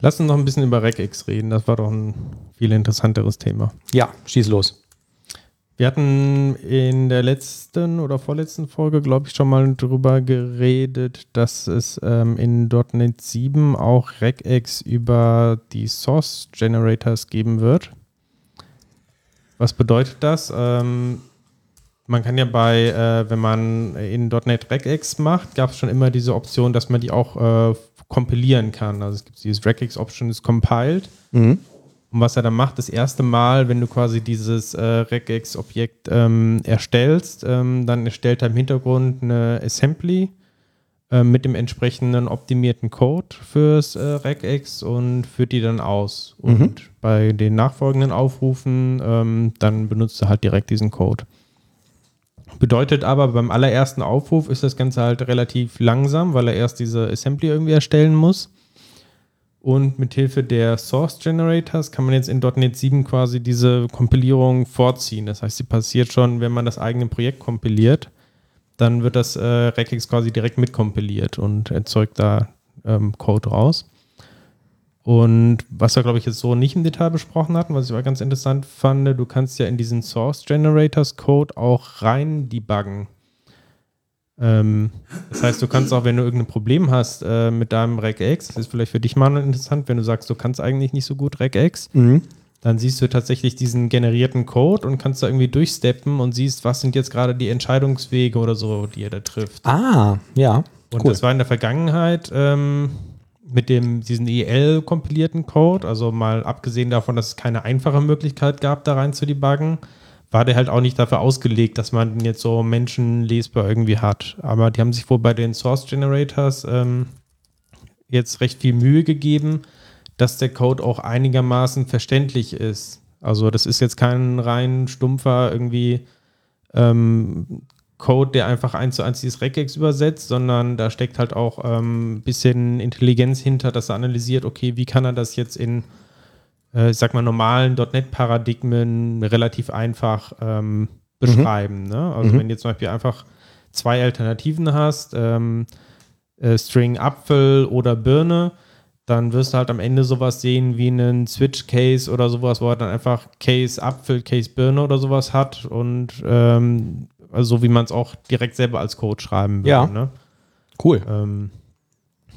Lass uns noch ein bisschen über RegX reden. Das war doch ein viel interessanteres Thema. Ja, schieß los. Wir hatten in der letzten oder vorletzten Folge, glaube ich, schon mal drüber geredet, dass es ähm, in .NET 7 auch RegX über die Source Generators geben wird. Was bedeutet das? Ähm, man kann ja bei, äh, wenn man in .NET RegX macht, gab es schon immer diese Option, dass man die auch äh, kompilieren kann. Also es gibt dieses RegX-Option ist compiled. Mhm. Und was er dann macht, das erste Mal, wenn du quasi dieses äh, Regex-Objekt ähm, erstellst, ähm, dann erstellt er im Hintergrund eine Assembly äh, mit dem entsprechenden optimierten Code fürs äh, Regex und führt die dann aus. Und bei den nachfolgenden Aufrufen, ähm, dann benutzt er halt direkt diesen Code. Bedeutet aber, beim allerersten Aufruf ist das Ganze halt relativ langsam, weil er erst diese Assembly irgendwie erstellen muss. Und mit Hilfe der Source Generators kann man jetzt in .NET 7 quasi diese Kompilierung vorziehen. Das heißt, sie passiert schon, wenn man das eigene Projekt kompiliert, dann wird das äh, Regex quasi direkt mitkompiliert und erzeugt da ähm, Code raus. Und was wir, glaube ich, jetzt so nicht im Detail besprochen hatten, was ich aber ganz interessant fand, du kannst ja in diesen Source Generators Code auch rein debuggen. Ähm, das heißt, du kannst auch, wenn du irgendein Problem hast äh, mit deinem Regex, das ist vielleicht für dich mal interessant, wenn du sagst, du kannst eigentlich nicht so gut Regex, Mhm. dann siehst du tatsächlich diesen generierten Code und kannst da irgendwie durchsteppen und siehst, was sind jetzt gerade die Entscheidungswege oder so, die er da trifft. Ah, ja. Und cool. das war in der Vergangenheit ähm, mit dem diesen EL-kompilierten Code, also mal abgesehen davon, dass es keine einfache Möglichkeit gab, da rein zu debuggen, war der halt auch nicht dafür ausgelegt, dass man den jetzt so menschenlesbar irgendwie hat. Aber die haben sich wohl bei den Source Generators ähm, jetzt recht viel Mühe gegeben, dass der Code auch einigermaßen verständlich ist. Also das ist jetzt kein rein stumpfer irgendwie ähm, Code, der einfach eins zu eins dieses Regex übersetzt, sondern da steckt halt auch ein ähm, bisschen Intelligenz hinter, dass er analysiert, okay, wie kann er das jetzt in, äh, ich sag mal, normalen .NET-Paradigmen relativ einfach ähm, beschreiben. Mhm. Ne? Also mhm. wenn du zum Beispiel einfach zwei Alternativen hast, ähm, äh, String Apfel oder Birne, dann wirst du halt am Ende sowas sehen wie einen Switch-Case oder sowas, wo er dann einfach Case Apfel, Case Birne oder sowas hat und ähm, also so wie man es auch direkt selber als Code schreiben würde. Ja. Ne? Cool. Ähm,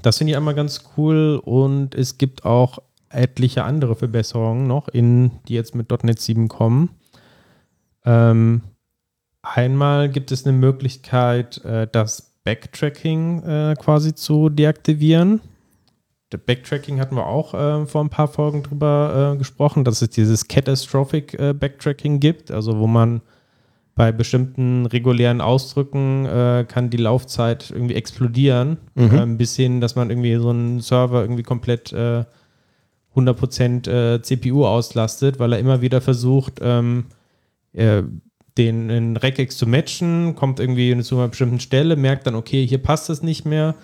das finde ich einmal ganz cool und es gibt auch etliche andere Verbesserungen noch, in, die jetzt mit .NET 7 kommen. Ähm, einmal gibt es eine Möglichkeit, äh, das Backtracking äh, quasi zu deaktivieren. Backtracking hatten wir auch äh, vor ein paar Folgen drüber äh, gesprochen, dass es dieses Catastrophic äh, Backtracking gibt, also wo man bei bestimmten regulären Ausdrücken äh, kann die Laufzeit irgendwie explodieren, mhm. ähm, bis hin, dass man irgendwie so einen Server irgendwie komplett äh, 100% äh, CPU auslastet, weil er immer wieder versucht, ähm, äh, den in Regex zu matchen, kommt irgendwie zu einer bestimmten Stelle, merkt dann, okay, hier passt es nicht mehr,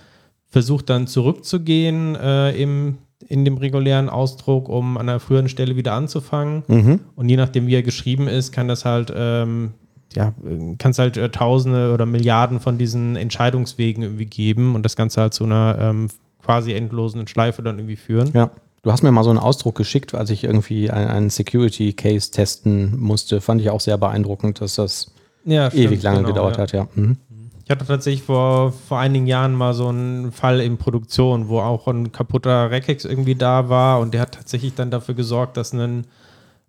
versucht dann zurückzugehen äh, im, in dem regulären Ausdruck, um an einer früheren Stelle wieder anzufangen. Mhm. Und je nachdem, wie er geschrieben ist, kann das halt ähm, ja, kannst halt äh, Tausende oder Milliarden von diesen Entscheidungswegen irgendwie geben und das Ganze halt zu einer ähm, quasi endlosen Schleife dann irgendwie führen. Ja. Du hast mir mal so einen Ausdruck geschickt, als ich irgendwie einen Security Case testen musste. Fand ich auch sehr beeindruckend, dass das ja, stimmt, ewig lange genau, gedauert ja. hat, ja. Mhm. Ich hatte tatsächlich vor, vor einigen Jahren mal so einen Fall in Produktion, wo auch ein kaputter Regex irgendwie da war und der hat tatsächlich dann dafür gesorgt, dass ein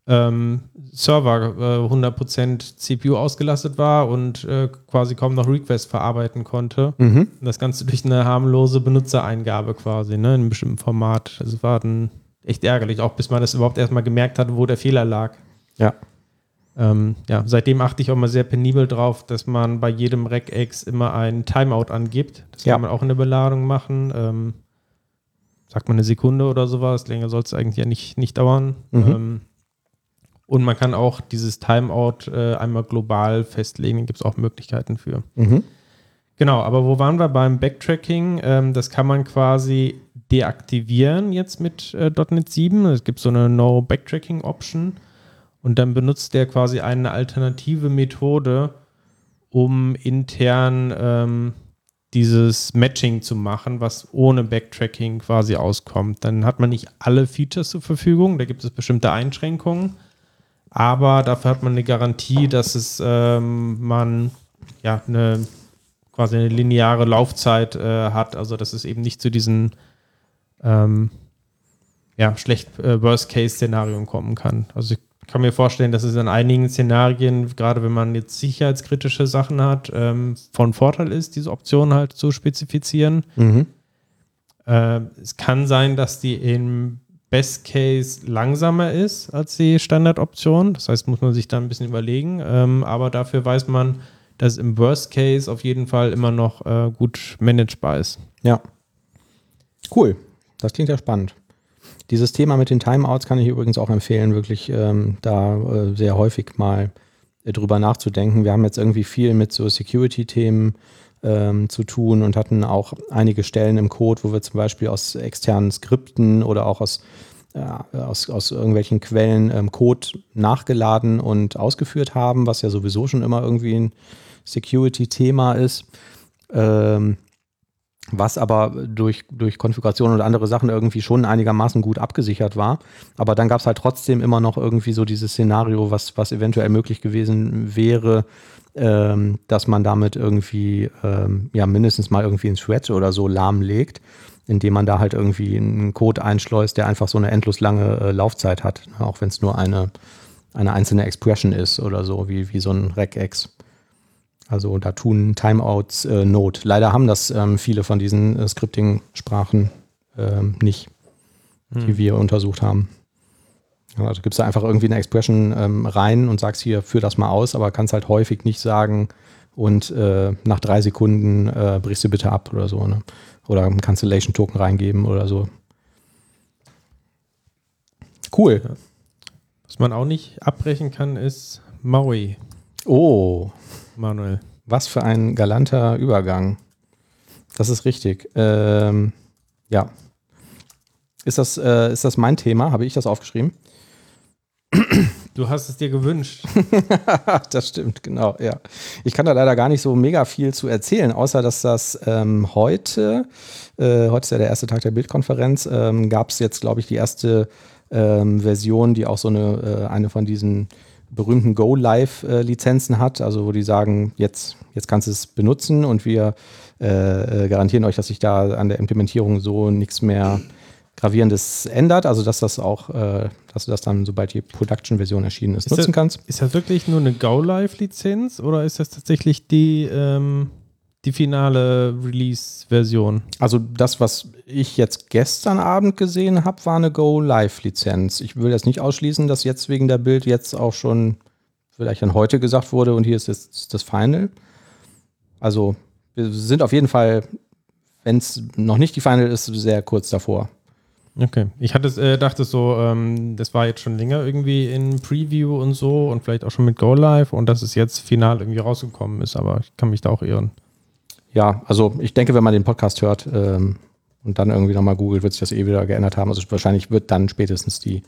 ähm, Server äh, 100% CPU ausgelastet war und äh, quasi kaum noch Requests verarbeiten konnte. Mhm. das Ganze durch eine harmlose Benutzereingabe quasi, ne, in einem bestimmten Format. Das also war dann echt ärgerlich, auch bis man das überhaupt erstmal gemerkt hat, wo der Fehler lag. Ja. Ähm, ja, seitdem achte ich auch mal sehr penibel drauf, dass man bei jedem Regex immer ein Timeout angibt. Das ja. kann man auch in der Beladung machen. Ähm, sagt man eine Sekunde oder sowas, länger soll es eigentlich ja nicht, nicht dauern. Mhm. Ähm, und man kann auch dieses Timeout äh, einmal global festlegen. Da gibt es auch Möglichkeiten für. Mhm. Genau, aber wo waren wir beim Backtracking? Ähm, das kann man quasi deaktivieren jetzt mit äh, .NET 7. Es gibt so eine No Backtracking Option und dann benutzt der quasi eine alternative Methode, um intern ähm, dieses Matching zu machen, was ohne Backtracking quasi auskommt. Dann hat man nicht alle Features zur Verfügung, da gibt es bestimmte Einschränkungen aber dafür hat man eine Garantie, dass es ähm, man ja eine quasi eine lineare Laufzeit äh, hat, also dass es eben nicht zu diesen ähm, ja, schlecht äh, Worst-Case-Szenarien kommen kann. Also ich kann mir vorstellen, dass es in einigen Szenarien, gerade wenn man jetzt sicherheitskritische Sachen hat, ähm, von Vorteil ist, diese Option halt zu spezifizieren. Mhm. Äh, es kann sein, dass die in Best Case langsamer ist als die Standardoption. Das heißt, muss man sich da ein bisschen überlegen. Ähm, aber dafür weiß man, dass im Worst Case auf jeden Fall immer noch äh, gut managebar ist. Ja. Cool. Das klingt ja spannend. Dieses Thema mit den Timeouts kann ich übrigens auch empfehlen, wirklich ähm, da äh, sehr häufig mal äh, drüber nachzudenken. Wir haben jetzt irgendwie viel mit so Security-Themen ähm, zu tun und hatten auch einige Stellen im Code, wo wir zum Beispiel aus externen Skripten oder auch aus, äh, aus, aus irgendwelchen Quellen ähm, Code nachgeladen und ausgeführt haben, was ja sowieso schon immer irgendwie ein Security-Thema ist. Ähm, was aber durch, durch Konfiguration und andere Sachen irgendwie schon einigermaßen gut abgesichert war. Aber dann gab es halt trotzdem immer noch irgendwie so dieses Szenario, was, was eventuell möglich gewesen wäre, ähm, dass man damit irgendwie ähm, ja mindestens mal irgendwie ein Thread oder so lahmlegt. indem man da halt irgendwie einen Code einschleust, der einfach so eine endlos lange äh, Laufzeit hat, ne? auch wenn es nur eine, eine einzelne Expression ist oder so, wie, wie so ein Regex. Also da tun Timeouts äh, Not. Leider haben das ähm, viele von diesen äh, Scripting-Sprachen ähm, nicht, hm. die wir untersucht haben. Ja, also gibst du einfach irgendwie eine Expression ähm, rein und sagst hier, führ das mal aus, aber kannst halt häufig nicht sagen und äh, nach drei Sekunden äh, brichst du bitte ab oder so. Ne? Oder einen Cancellation-Token reingeben oder so. Cool. Ja. Was man auch nicht abbrechen kann, ist Maui. Oh. Manuel. Was für ein galanter Übergang. Das ist richtig. Ähm, ja. Ist das, äh, ist das mein Thema? Habe ich das aufgeschrieben? Du hast es dir gewünscht. [laughs] das stimmt, genau, ja. Ich kann da leider gar nicht so mega viel zu erzählen, außer dass das ähm, heute, äh, heute ist ja der erste Tag der Bildkonferenz, ähm, gab es jetzt, glaube ich, die erste ähm, Version, die auch so eine, äh, eine von diesen berühmten Go-Live-Lizenzen hat, also wo die sagen, jetzt, jetzt kannst du es benutzen und wir äh, garantieren euch, dass sich da an der Implementierung so nichts mehr Gravierendes ändert, also dass das auch, äh, dass du das dann, sobald die Production-Version erschienen ist, ist nutzen das, kannst. Ist das wirklich nur eine Go-Live-Lizenz oder ist das tatsächlich die, ähm, die finale Release-Version? Also das, was ich jetzt gestern Abend gesehen habe, war eine Go-Live-Lizenz. Ich will jetzt nicht ausschließen, dass jetzt wegen der Bild jetzt auch schon vielleicht dann heute gesagt wurde und hier ist jetzt das Final. Also wir sind auf jeden Fall, wenn es noch nicht die Final ist, sehr kurz davor. Okay, ich hatte, äh, dachte so, ähm, das war jetzt schon länger irgendwie in Preview und so und vielleicht auch schon mit Go Live und dass es jetzt final irgendwie rausgekommen ist, aber ich kann mich da auch irren. Ja, also ich denke, wenn man den Podcast hört ähm, und dann irgendwie nochmal googelt, wird sich das eh wieder geändert haben. Also wahrscheinlich wird dann spätestens die,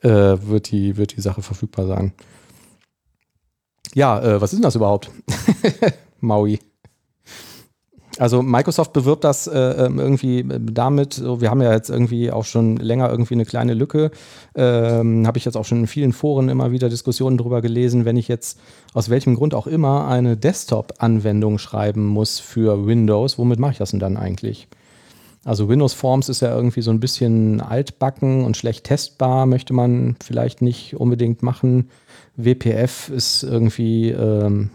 äh, wird die, wird die Sache verfügbar sein. Ja, äh, was ist denn das überhaupt? [laughs] Maui. Also Microsoft bewirbt das äh, ähm, irgendwie äh, damit, so, wir haben ja jetzt irgendwie auch schon länger irgendwie eine kleine Lücke, ähm, habe ich jetzt auch schon in vielen Foren immer wieder Diskussionen darüber gelesen, wenn ich jetzt aus welchem Grund auch immer eine Desktop-Anwendung schreiben muss für Windows, womit mache ich das denn dann eigentlich? Also Windows Forms ist ja irgendwie so ein bisschen altbacken und schlecht testbar, möchte man vielleicht nicht unbedingt machen. WPF ist irgendwie, ähm,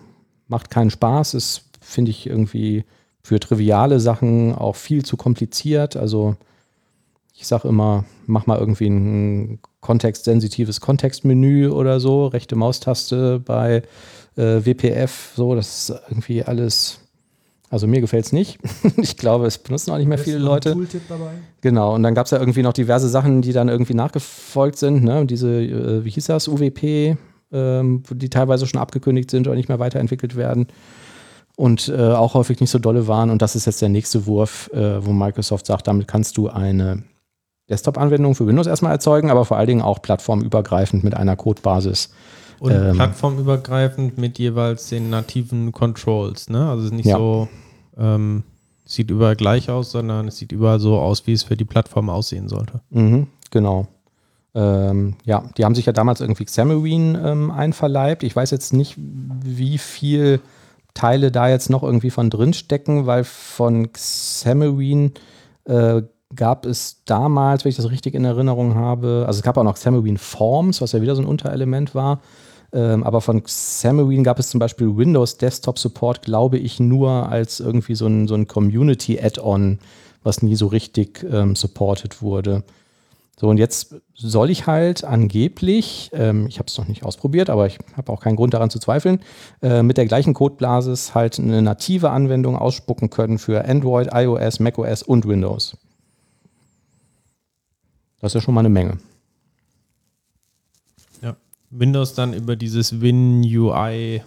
macht keinen Spaß, ist, finde ich, irgendwie für triviale Sachen auch viel zu kompliziert. Also ich sage immer, mach mal irgendwie ein kontextsensitives Kontextmenü oder so, rechte Maustaste bei äh, WPF, so, das ist irgendwie alles. Also mir gefällt es nicht. [laughs] ich glaube, es benutzen auch nicht mehr viele Leute. Genau, und dann gab es ja irgendwie noch diverse Sachen, die dann irgendwie nachgefolgt sind. Ne? Diese, äh, wie hieß das, UWP, ähm, die teilweise schon abgekündigt sind oder nicht mehr weiterentwickelt werden und äh, auch häufig nicht so dolle waren. Und das ist jetzt der nächste Wurf, äh, wo Microsoft sagt, damit kannst du eine Desktop-Anwendung für Windows erstmal erzeugen, aber vor allen Dingen auch plattformübergreifend mit einer Codebasis. Und ähm, plattformübergreifend mit jeweils den nativen Controls, ne? Also es ist nicht ja. so, ähm, sieht überall gleich aus, sondern es sieht überall so aus, wie es für die Plattform aussehen sollte. Mhm, genau. Ähm, ja, die haben sich ja damals irgendwie Xamarin ähm, einverleibt. Ich weiß jetzt nicht, wie viel Teile da jetzt noch irgendwie von drin stecken, weil von Xamarin äh, gab es damals, wenn ich das richtig in Erinnerung habe, also es gab auch noch Xamarin Forms, was ja wieder so ein Unterelement war. Ähm, aber von Xamarin gab es zum Beispiel Windows Desktop Support, glaube ich, nur als irgendwie so ein, so ein Community-Add-on, was nie so richtig ähm, supported wurde. So, und jetzt soll ich halt angeblich, ähm, ich habe es noch nicht ausprobiert, aber ich habe auch keinen Grund daran zu zweifeln, äh, mit der gleichen Codebasis halt eine native Anwendung ausspucken können für Android, iOS, macOS und Windows. Das ist ja schon mal eine Menge. Ja, Windows dann über dieses WinUI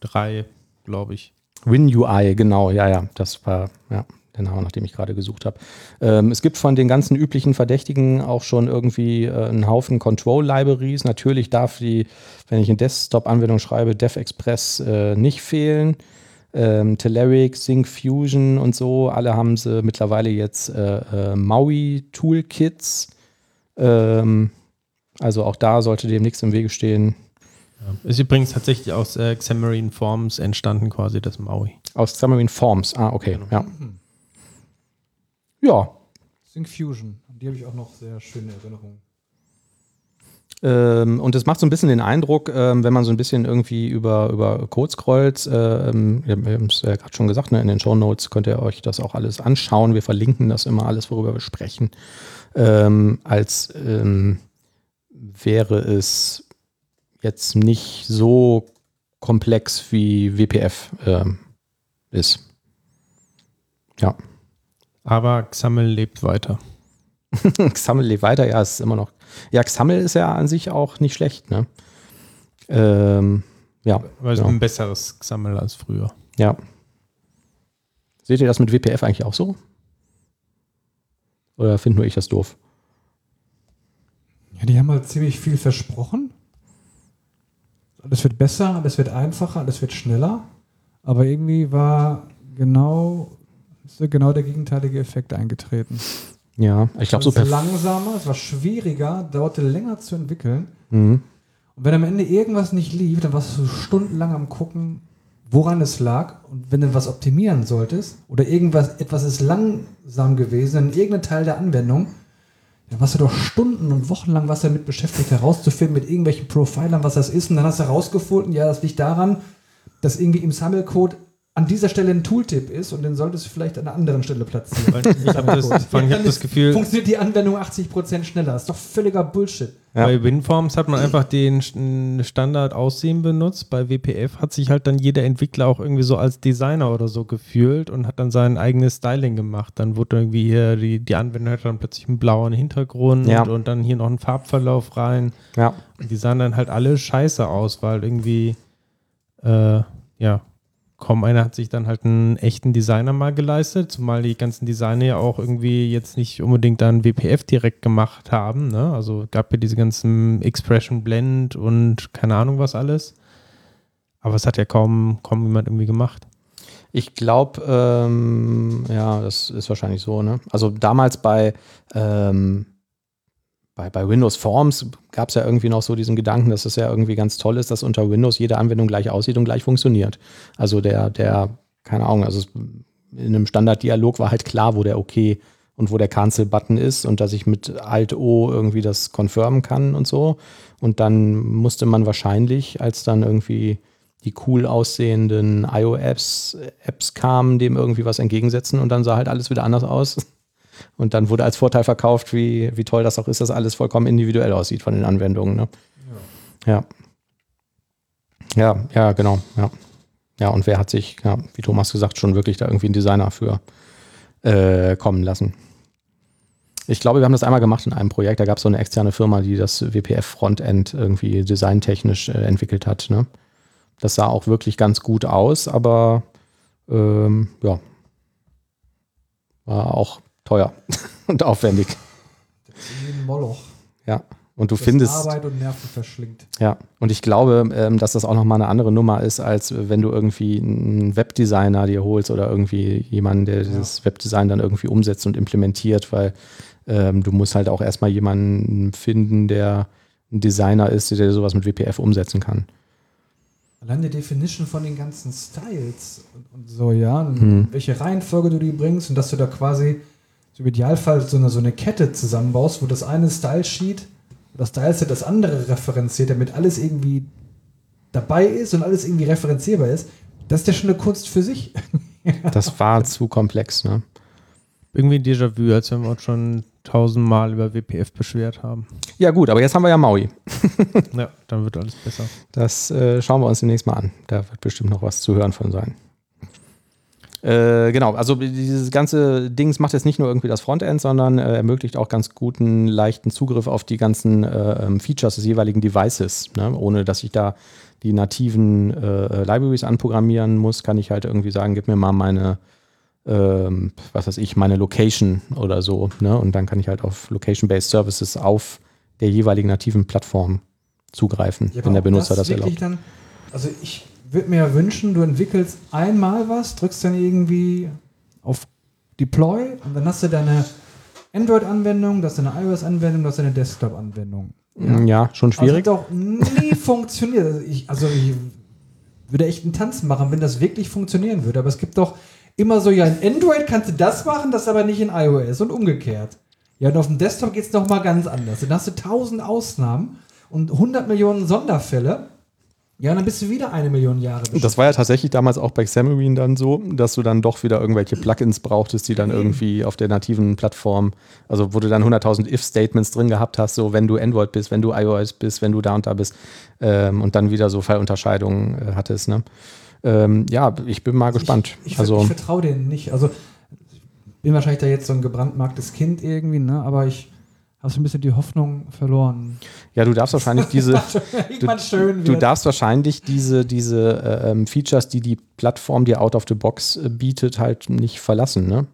3, glaube ich. WinUI, genau, ja, ja, das war, ja der Name, nach dem ich gerade gesucht habe. Ähm, es gibt von den ganzen üblichen Verdächtigen auch schon irgendwie äh, einen Haufen Control-Libraries. Natürlich darf die, wenn ich eine Desktop-Anwendung schreibe, DevExpress äh, nicht fehlen. Ähm, Telerik, Sync Fusion und so, alle haben sie mittlerweile jetzt äh, äh Maui-Toolkits. Ähm, also auch da sollte dem nichts im Wege stehen. Ja. Ist übrigens tatsächlich aus äh, Xamarin Forms entstanden, quasi das Maui. Aus Xamarin Forms, ah, okay, genau. ja. Ja, Syncfusion. An Die habe ich auch noch sehr schöne Erinnerungen. Ähm, und es macht so ein bisschen den Eindruck, ähm, wenn man so ein bisschen irgendwie über, über Code scrollt, ähm, wir haben es ja gerade schon gesagt, ne, in den Show Notes könnt ihr euch das auch alles anschauen. Wir verlinken das immer alles, worüber wir sprechen, ähm, als ähm, wäre es jetzt nicht so komplex wie WPF ähm, ist. Ja. Aber Xaml lebt weiter. [laughs] Xaml lebt weiter, ja, es ist immer noch. Ja, Xaml ist ja an sich auch nicht schlecht, ne? Ähm, ja. Weil es genau. ein besseres Xaml als früher. Ja. Seht ihr das mit WPF eigentlich auch so? Oder finde nur ich das doof? Ja, die haben halt ziemlich viel versprochen. Alles wird besser, alles wird einfacher, alles wird schneller. Aber irgendwie war genau, ist genau der gegenteilige Effekt eingetreten. Ja, ich glaube so es war langsamer, es war schwieriger, dauerte länger zu entwickeln. Mhm. Und wenn am Ende irgendwas nicht lief, dann warst du stundenlang am gucken, woran es lag. Und wenn du was optimieren solltest oder irgendwas, etwas ist langsam gewesen in irgendeinem Teil der Anwendung, dann warst du doch Stunden und Wochen lang was damit beschäftigt, herauszufinden mit irgendwelchen Profilern, was das ist. Und dann hast du herausgefunden, ja, das liegt daran, dass irgendwie im Sammelcode an dieser Stelle ein Tooltip ist und den solltest du vielleicht an einer anderen Stelle platzieren. Ich habe das, ich hab Dann das Gefühl, Funktioniert die Anwendung 80% schneller. Das ist doch völliger Bullshit. Ja. Bei WinForms hat man einfach den St- Standard Aussehen benutzt. Bei WPF hat sich halt dann jeder Entwickler auch irgendwie so als Designer oder so gefühlt und hat dann sein eigenes Styling gemacht. Dann wurde irgendwie hier die, die Anwendung hat dann plötzlich einen blauen Hintergrund Ja. und dann hier noch einen Farbverlauf rein. Ja. Und die sahen dann halt alle scheiße aus, weil irgendwie, äh, ja, kaum einer hat sich dann halt einen echten Designer mal geleistet, zumal die ganzen Designer ja auch irgendwie jetzt nicht unbedingt dann WPF direkt gemacht haben. Ne? Also gab ja diese ganzen Expression Blend und keine Ahnung was alles. Aber es hat ja kaum, kaum jemand irgendwie gemacht. Ich glaube, ähm, ja, das ist wahrscheinlich so, ne? Also damals bei, ähm, bei, bei Windows Forms gab es ja irgendwie noch so diesen Gedanken, dass es ja irgendwie ganz toll ist, dass unter Windows jede Anwendung gleich aussieht und gleich funktioniert. Also der, der, keine Ahnung, also in einem Standarddialog war halt klar, wo der OK und wo der Cancel-Button ist und dass ich mit Alt-O irgendwie das confirmen kann und so. Und dann musste man wahrscheinlich, als dann irgendwie die cool aussehenden iOS Apps kamen, dem irgendwie was entgegensetzen und dann sah halt alles wieder anders aus. Und dann wurde als Vorteil verkauft, wie, wie toll das auch ist, dass alles vollkommen individuell aussieht von den Anwendungen. Ne? Ja. Ja, ja, genau. Ja. ja, und wer hat sich, ja, wie Thomas gesagt, schon wirklich da irgendwie einen Designer für äh, kommen lassen? Ich glaube, wir haben das einmal gemacht in einem Projekt. Da gab es so eine externe Firma, die das WPF-Frontend irgendwie designtechnisch äh, entwickelt hat. Ne? Das sah auch wirklich ganz gut aus, aber ähm, ja, war auch teuer [laughs] und aufwendig. Das ist ein Moloch. Ja, und du das findest. Arbeit und Nerven verschlingt. Ja, und ich glaube, ähm, dass das auch nochmal eine andere Nummer ist, als wenn du irgendwie einen Webdesigner dir holst oder irgendwie jemanden, der dieses Webdesign dann irgendwie umsetzt und implementiert, weil ähm, du musst halt auch erstmal jemanden finden, der ein Designer ist, der sowas mit WPF umsetzen kann. Allein die Definition von den ganzen Styles und, und so, ja, Hm. welche Reihenfolge du die bringst und dass du da quasi so im Idealfall so eine, so eine Kette zusammenbaust, wo das eine Style-Sheet oder Style-Set das andere referenziert, damit alles irgendwie dabei ist und alles irgendwie referenzierbar ist. Das ist ja schon eine Kunst für sich. [laughs] Das war zu komplex, ne? Irgendwie ein Déjà-vu, als wenn wir uns schon tausendmal über WPF beschwert haben. Ja, gut, aber jetzt haben wir ja Maui. Ja, dann wird alles besser. Das äh, schauen wir uns demnächst mal an. Da wird bestimmt noch was zu hören von sein. Äh, genau, also dieses ganze Dings macht jetzt nicht nur irgendwie das Frontend, sondern äh, ermöglicht auch ganz guten, leichten Zugriff auf die ganzen äh, ähm, Features des jeweiligen Devices. Ne? Ohne dass ich da die nativen äh, Libraries anprogrammieren muss, kann ich halt irgendwie sagen, gib mir mal meine, ähm, was weiß ich, meine Location oder so. Ne? Und dann kann ich halt auf Location-Based Services auf der jeweiligen nativen Plattform zugreifen, Ja, wenn der Benutzer das, wirklich erlaubt. Dann, also ich würde mir ja wünschen, du entwickelst einmal was, drückst dann irgendwie auf Deploy und dann hast du deine Android-Anwendung, das ist deine iOS-Anwendung, das ist deine Desktop-Anwendung. Ja, schon schwierig. Also hat auch nie [laughs] funktioniert. Also ich, also ich würde echt einen Tanz machen, wenn das wirklich funktionieren würde. Aber es gibt doch immer so, ja, in Android kannst du das machen, das aber nicht in iOS und umgekehrt. Ja, und auf dem Desktop geht es nochmal ganz anders. Dann hast du tausend Ausnahmen und 100 Millionen Sonderfälle. Ja, und dann bist du wieder eine Million Jahre beschäftigt. Das war ja tatsächlich damals auch bei Xamarin dann so, dass du dann doch wieder irgendwelche Plugins brauchtest, die dann irgendwie auf der nativen Plattform, also wo du dann 100.000 If-Statements drin gehabt hast, so wenn du Android bist, wenn du iOS bist, wenn du da und da bist ähm, und dann wieder so Fallunterscheidungen äh, hattest. Ne? Ähm, ja, ich bin mal gespannt. Ich, ich, also, ich vertraue denen nicht. Also bin wahrscheinlich da jetzt so ein gebrandmarktes Kind irgendwie, ne? aber ich habe so ein bisschen die Hoffnung verloren. Ja, du darfst wahrscheinlich diese, [laughs] du, du darfst wahrscheinlich diese, diese äh, ähm, Features, die die Plattform dir out of the box äh, bietet, halt nicht verlassen, ne?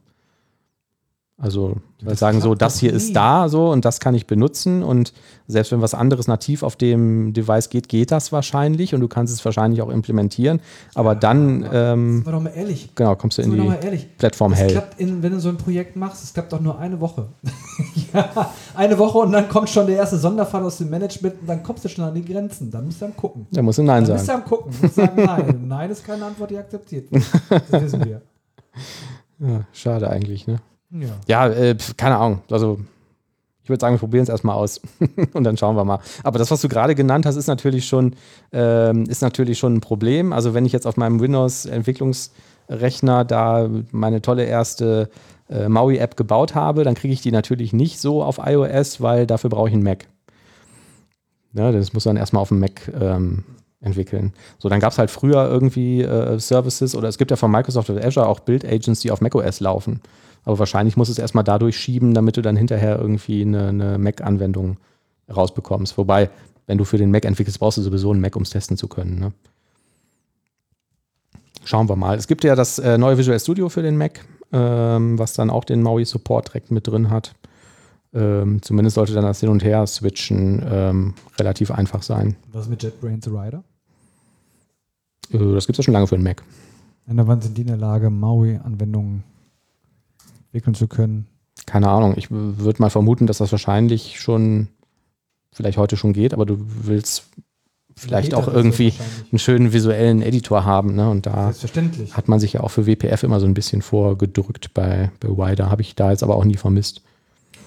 Also das sagen so, das hier nie. ist da so und das kann ich benutzen und selbst wenn was anderes nativ auf dem Device geht, geht das wahrscheinlich und du kannst es wahrscheinlich auch implementieren. Aber ja, dann, ähm, doch mal ehrlich. Genau, kommst du in die Plattform hell. Klappt in, wenn du so ein Projekt machst, es klappt doch nur eine Woche. [laughs] ja, eine Woche und dann kommt schon der erste Sonderfall aus dem Management und dann kommst du schon an die Grenzen. Dann musst du dann gucken. Da musst du Nein dann sagen. Dann musst du dann gucken. Musst sagen [laughs] Nein. Nein ist keine Antwort, die akzeptiert wird. Das wissen wir. Ja, schade eigentlich, ne? Ja, ja äh, keine Ahnung. Also ich würde sagen, wir probieren es erstmal aus [laughs] und dann schauen wir mal. Aber das, was du gerade genannt hast, ist natürlich schon, ähm, ist natürlich schon ein Problem. Also wenn ich jetzt auf meinem Windows-Entwicklungsrechner da meine tolle erste äh, Maui-App gebaut habe, dann kriege ich die natürlich nicht so auf iOS, weil dafür brauche ich einen Mac. Ja, das muss man erstmal auf dem Mac ähm, entwickeln. So, dann gab es halt früher irgendwie äh, Services oder es gibt ja von Microsoft oder Azure auch Build-Agents, die auf macOS laufen. Aber wahrscheinlich muss es erstmal dadurch schieben, damit du dann hinterher irgendwie eine, eine Mac-Anwendung rausbekommst. Wobei, wenn du für den Mac entwickelst, brauchst du sowieso einen Mac, um es testen zu können. Ne? Schauen wir mal. Es gibt ja das äh, neue Visual Studio für den Mac, ähm, was dann auch den Maui Support direkt mit drin hat. Ähm, zumindest sollte dann das Hin- und Her-Switchen ähm, relativ einfach sein. Was mit JetBrains Rider? Äh, das gibt es ja schon lange für den Mac. Und wann sind die in der Lage, Maui-Anwendungen entwickeln zu können? Keine Ahnung. Ich würde mal vermuten, dass das wahrscheinlich schon, vielleicht heute schon geht, aber du willst vielleicht auch irgendwie einen schönen visuellen Editor haben. Ne? Und da hat man sich ja auch für WPF immer so ein bisschen vorgedrückt bei, bei Wider. Habe ich da jetzt aber auch nie vermisst.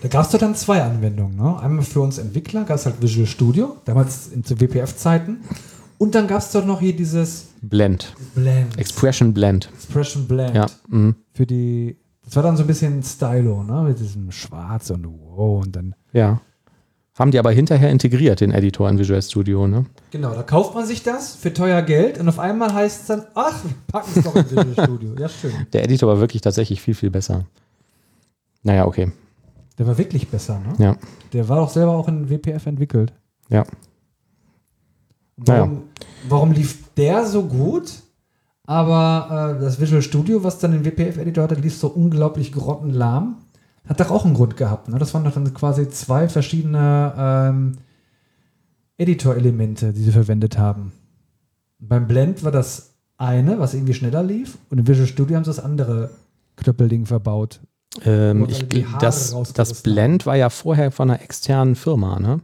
Da gab es doch dann zwei Anwendungen. Ne? Einmal für uns Entwickler gab es halt Visual Studio, damals zu WPF-Zeiten. Und dann gab es doch noch hier dieses Blend. Blend. Expression Blend. Expression Blend. Ja. Mhm. Für die das war dann so ein bisschen Stylo, ne? Mit diesem Schwarz und wow und dann. Ja. Haben die aber hinterher integriert, den Editor in Visual Studio, ne? Genau, da kauft man sich das für teuer Geld und auf einmal heißt es dann, ach, wir packen es doch in Visual [laughs] Studio. Ja, schön. Der Editor war wirklich tatsächlich viel, viel besser. Naja, okay. Der war wirklich besser, ne? Ja. Der war doch selber auch in WPF entwickelt. Ja. Warum, naja. warum lief der so gut? Aber äh, das Visual Studio, was dann den WPF-Editor hatte, lief so unglaublich grottenlahm. Hat doch auch einen Grund gehabt. Ne? Das waren doch dann quasi zwei verschiedene ähm, Editor-Elemente, die sie verwendet haben. Beim Blend war das eine, was irgendwie schneller lief, und im Visual Studio haben sie das andere Knöppelding verbaut. Ähm, ich, das, das Blend war ja vorher von einer externen Firma, ne?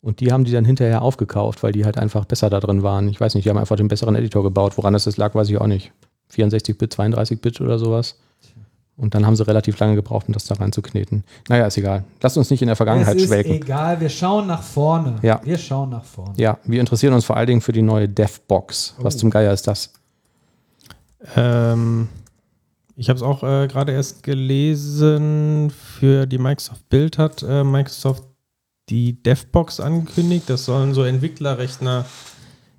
Und die haben die dann hinterher aufgekauft, weil die halt einfach besser da drin waren. Ich weiß nicht, die haben einfach den besseren Editor gebaut. Woran das lag, weiß ich auch nicht. 64-Bit, 32-Bit oder sowas. Und dann haben sie relativ lange gebraucht, um das da reinzukneten. Naja, ist egal. Lasst uns nicht in der Vergangenheit es ist schwelgen. egal, wir schauen nach vorne. Ja. Wir schauen nach vorne. Ja, wir interessieren uns vor allen Dingen für die neue DevBox. Was oh. zum Geier ist das? Ähm, ich habe es auch äh, gerade erst gelesen. Für die Microsoft Build hat äh, Microsoft die DevBox angekündigt. Das sollen so Entwicklerrechner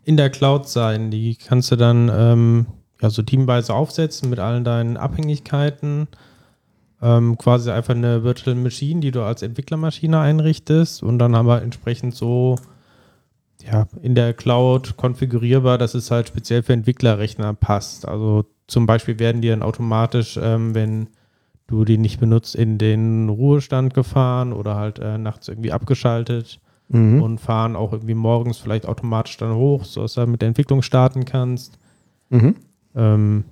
in der Cloud sein. Die kannst du dann ähm, ja, so teamweise aufsetzen mit allen deinen Abhängigkeiten. Ähm, quasi einfach eine Virtual Machine, die du als Entwicklermaschine einrichtest und dann aber entsprechend so ja, in der Cloud konfigurierbar, dass es halt speziell für Entwicklerrechner passt. Also zum Beispiel werden die dann automatisch, ähm, wenn du die nicht benutzt, in den Ruhestand gefahren oder halt äh, nachts irgendwie abgeschaltet mhm. und fahren auch irgendwie morgens vielleicht automatisch dann hoch, sodass du mit der Entwicklung starten kannst. Mhm. Ähm,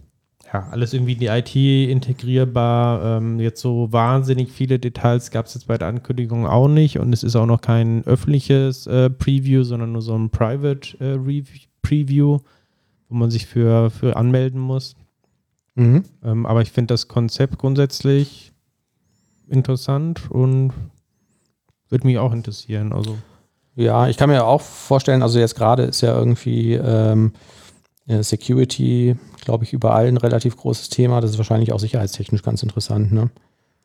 ja, alles irgendwie in die IT integrierbar. Ähm, jetzt so wahnsinnig viele Details gab es jetzt bei der Ankündigung auch nicht und es ist auch noch kein öffentliches äh, Preview, sondern nur so ein Private äh, Preview, wo man sich für, für anmelden muss. Mhm. Ähm, aber ich finde das Konzept grundsätzlich interessant und würde mich auch interessieren. Also Ja, ich kann mir auch vorstellen, also jetzt gerade ist ja irgendwie ähm, ja, Security, glaube ich, überall ein relativ großes Thema. Das ist wahrscheinlich auch sicherheitstechnisch ganz interessant, ne?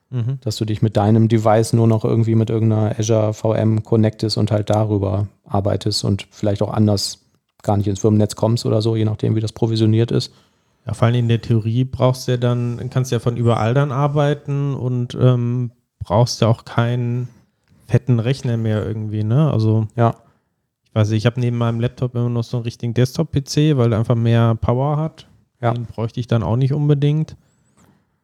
mhm. Dass du dich mit deinem Device nur noch irgendwie mit irgendeiner Azure VM connectest und halt darüber arbeitest und vielleicht auch anders gar nicht ins Firmennetz kommst oder so, je nachdem, wie das provisioniert ist. Ja, vor allem in der Theorie brauchst du ja dann, kannst du ja von überall dann arbeiten und ähm, brauchst ja auch keinen fetten Rechner mehr irgendwie, ne? Also Ja. ich weiß nicht, ich habe neben meinem Laptop immer noch so einen richtigen Desktop-PC, weil der einfach mehr Power hat. Ja. Den bräuchte ich dann auch nicht unbedingt.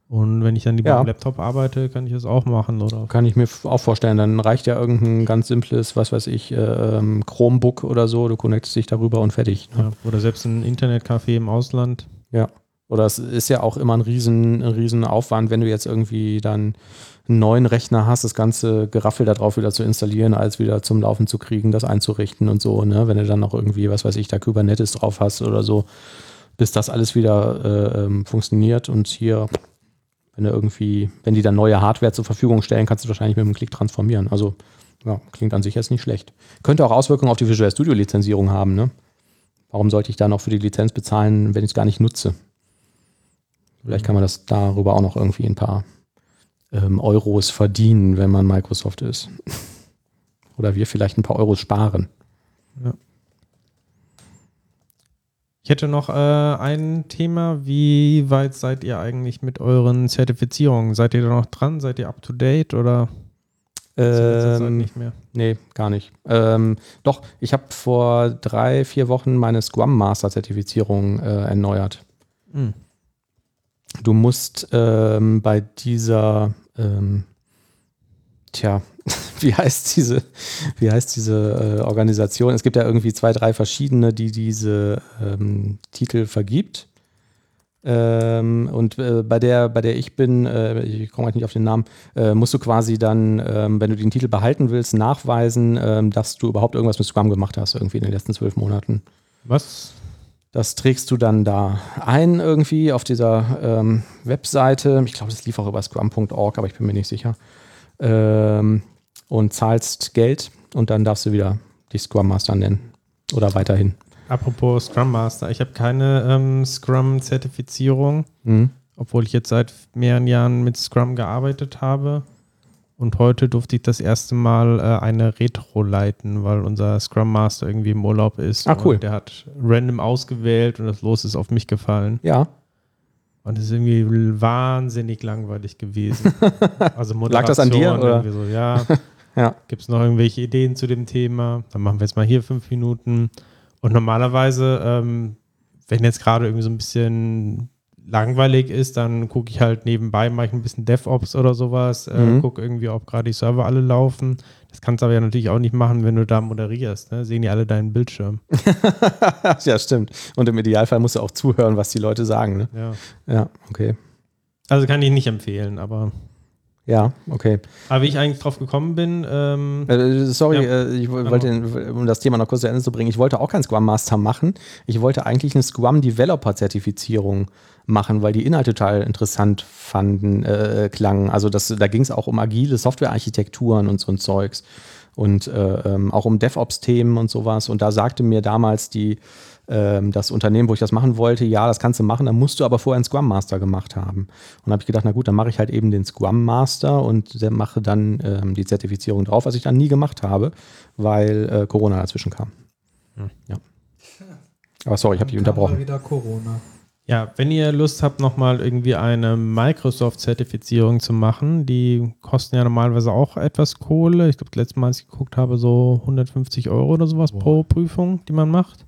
Und wenn ich dann lieber Ja. am Laptop arbeite, kann ich das auch machen, oder? Kann ich mir auch vorstellen. Dann reicht ja irgendein ganz simples, was weiß ich, äh, ähm, Chromebook oder so. Du connectest dich darüber und fertig. Ne? Ja. Oder selbst ein Internetcafé im Ausland. Ja. Oder es ist ja auch immer ein riesen, riesen Aufwand, wenn du jetzt irgendwie dann einen neuen Rechner hast, das ganze Geraffel da drauf wieder zu installieren, als wieder zum Laufen zu kriegen, das einzurichten und so, ne? Wenn du dann noch irgendwie, was weiß ich, da Kubernetes drauf hast oder so, bis das alles wieder äh, ähm, funktioniert und hier, wenn du irgendwie, wenn die dann neue Hardware zur Verfügung stellen, kannst du wahrscheinlich mit einem Klick transformieren. Also, ja, klingt an sich jetzt nicht schlecht. Könnte auch Auswirkungen auf die Visual Studio Lizenzierung haben, ne? Warum sollte ich da noch für die Lizenz bezahlen, wenn ich es gar nicht nutze? Vielleicht kann man das darüber auch noch irgendwie ein paar ähm, Euros verdienen, wenn man Microsoft ist. [laughs] Oder wir vielleicht ein paar Euros sparen. Ich hätte noch äh, ein Thema. Wie weit seid ihr eigentlich mit euren Zertifizierungen? Seid ihr da noch dran? Seid ihr up to date oder Ähm, nicht mehr? nee, gar nicht. Ähm, doch, ich habe vor drei, vier Wochen meine Scrum Master Zertifizierung äh, erneuert. Hm. Du musst ähm, bei dieser, ähm, tja, [laughs] wie heißt diese, wie heißt diese äh, Organisation? Es gibt ja irgendwie zwei, drei verschiedene, die diese ähm, Titel vergibt. Ähm, und äh, bei der, bei der ich bin, äh, ich komme halt nicht auf den Namen, äh, musst du quasi dann, ähm, wenn du den Titel behalten willst, nachweisen, ähm, dass du überhaupt irgendwas mit Scrum gemacht hast, irgendwie in den letzten zwölf Monaten. Was? Das trägst du dann da ein irgendwie auf dieser ähm, Webseite. Ich glaube, das lief auch über scrum.org, aber ich bin mir nicht sicher. Ähm, und zahlst Geld und dann darfst du wieder dich Scrum Master nennen. Oder weiterhin. Apropos Scrum Master, ich habe keine ähm, Scrum-Zertifizierung, Mhm. obwohl ich jetzt seit mehreren Jahren mit Scrum gearbeitet habe. Und heute durfte ich das erste Mal äh, eine Retro leiten, weil unser Scrum Master irgendwie im Urlaub ist. Ah, cool. Der hat random ausgewählt und das Los ist auf mich gefallen. Ja. Und es ist irgendwie wahnsinnig langweilig gewesen. [laughs] Also Lag das an dir, Moderation oder? irgendwie So, ja, [laughs] Ja. Gibt es noch irgendwelche Ideen zu dem Thema? Dann machen wir jetzt mal hier fünf Minuten. Und normalerweise, ähm, wenn jetzt gerade irgendwie so ein bisschen langweilig ist, dann gucke ich halt nebenbei, mache ich ein bisschen DevOps oder sowas, äh, Mhm. gucke irgendwie, ob gerade die Server alle laufen. Das kannst du aber ja natürlich auch nicht machen, wenn du da moderierst. Ne? Sehen die alle deinen Bildschirm. [laughs] ja, stimmt. Und im Idealfall musst du auch zuhören, was die Leute sagen. Ne? Ja. Ja, okay. Also kann ich nicht empfehlen, aber, Ja, okay. aber wie ich eigentlich drauf gekommen bin, ähm, Äh, sorry, Ja. äh, ich wo- wollte, um das Thema noch kurz zu Ende zu bringen, ich wollte auch keinen Scrum Master machen. Ich wollte eigentlich eine Scrum Developer Zertifizierung machen, weil die Inhalte total interessant fanden, äh, klangen. Also das, da ging es auch um agile Softwarearchitekturen und so ein Zeugs und äh, ähm, auch um DevOps-Themen und sowas. Und da sagte mir damals die, ähm, das Unternehmen, wo ich das machen wollte, ja, das kannst du machen, dann musst du aber vorher einen Scrum Master gemacht haben. Und habe ich gedacht, na gut, dann mache ich halt eben den Scrum Master und der mache dann ähm, die Zertifizierung drauf, was ich dann nie gemacht habe, weil äh, Corona dazwischen kam. Hm. Ja. Aber sorry, ich habe dich unterbrochen. wieder Corona. Ja, wenn ihr Lust habt, nochmal irgendwie eine Microsoft-Zertifizierung zu machen, die kosten ja normalerweise auch etwas Kohle. Ich glaube, das letzte Mal, als ich geguckt habe, so 150 Euro oder sowas Boah. pro Prüfung, die man macht.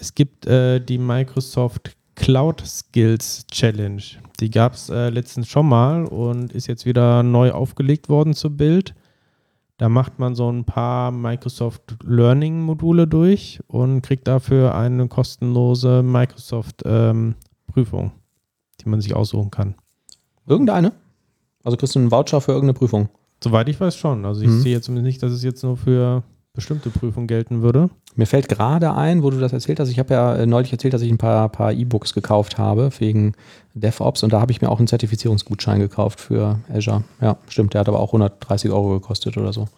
Es gibt äh, die Microsoft Cloud Skills Challenge. Die gab es äh, letztens schon mal und ist jetzt wieder neu aufgelegt worden zu Bild. Da macht man so ein paar Microsoft Learning Module durch und kriegt dafür eine kostenlose Microsoft ähm, Prüfung, die man sich aussuchen kann. Irgendeine? Also kriegst du einen Voucher für irgendeine Prüfung? Soweit ich weiß schon. Also ich Mhm. sehe jetzt zumindest nicht, dass es jetzt nur für bestimmte Prüfungen gelten würde. Mir fällt gerade ein, wo du das erzählt hast, ich habe ja äh, neulich erzählt, dass ich ein paar, paar E-Books gekauft habe wegen DevOps und da habe ich mir auch einen Zertifizierungsgutschein gekauft für Azure. Ja, stimmt, der hat aber auch 130 Euro gekostet oder so.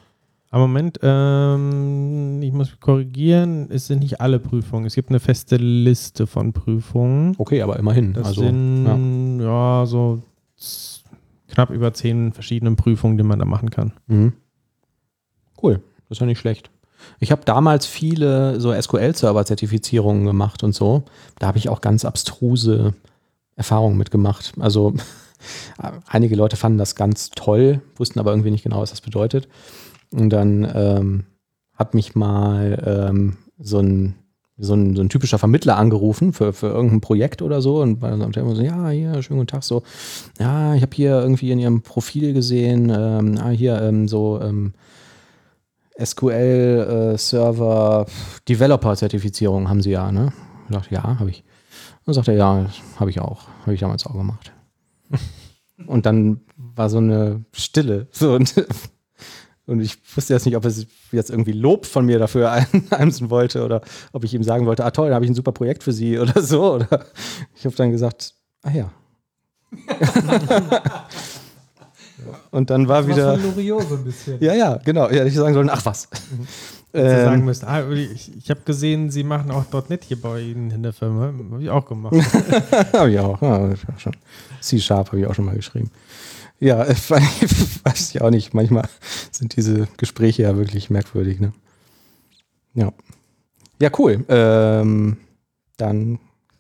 Aber Moment, ähm, ich muss korrigieren, es sind nicht alle Prüfungen. Es gibt eine feste Liste von Prüfungen. Okay, aber immerhin. Das also, sind ja. ja so knapp über zehn verschiedene Prüfungen, die man da machen kann. Mhm. Cool, das ist ja nicht schlecht. Ich habe damals viele so SQL-Server-Zertifizierungen gemacht und so. Da habe ich auch ganz abstruse Erfahrungen mitgemacht. Also [laughs] einige Leute fanden das ganz toll, wussten aber irgendwie nicht genau, was das bedeutet. Und dann ähm, hat mich mal ähm, so ein so ein, so ein typischer Vermittler angerufen für, für irgendein Projekt oder so und dann sagt er immer so, ja, hier, schönen guten Tag, so, ja, ich habe hier irgendwie in ihrem Profil gesehen, ähm, ah, hier, ähm, so, ähm, SQL-Server Developer-Zertifizierung haben sie ja, ne? Ich dachte, ja, habe ich. Dann sagt er, ja, habe ich auch. Habe ich damals auch gemacht. [laughs] und dann war so eine Stille. So, und, und ich wusste jetzt nicht, ob er jetzt irgendwie Lob von mir dafür einheimsen wollte oder ob ich ihm sagen wollte, ah toll, da habe ich ein super Projekt für Sie oder so. Oder ich habe dann gesagt, ah ja. [laughs] und dann war Was wieder. von Loriot so ein bisschen. Ja, ja, genau. Ja, ich sagen sollen, ach was. [laughs] Sie sagen Ähm, müssen, ah, ich, ich habe gesehen, Sie machen auch .NET hier bei Ihnen in der Firma. Habe ich auch gemacht. [laughs] habe ich auch. Ja, das schon. C-Sharp habe ich auch schon mal geschrieben. Ja, [laughs] weiß ich auch nicht. Manchmal sind diese Gespräche ja wirklich merkwürdig. Ne? Ja. Ja, cool. Ähm, dann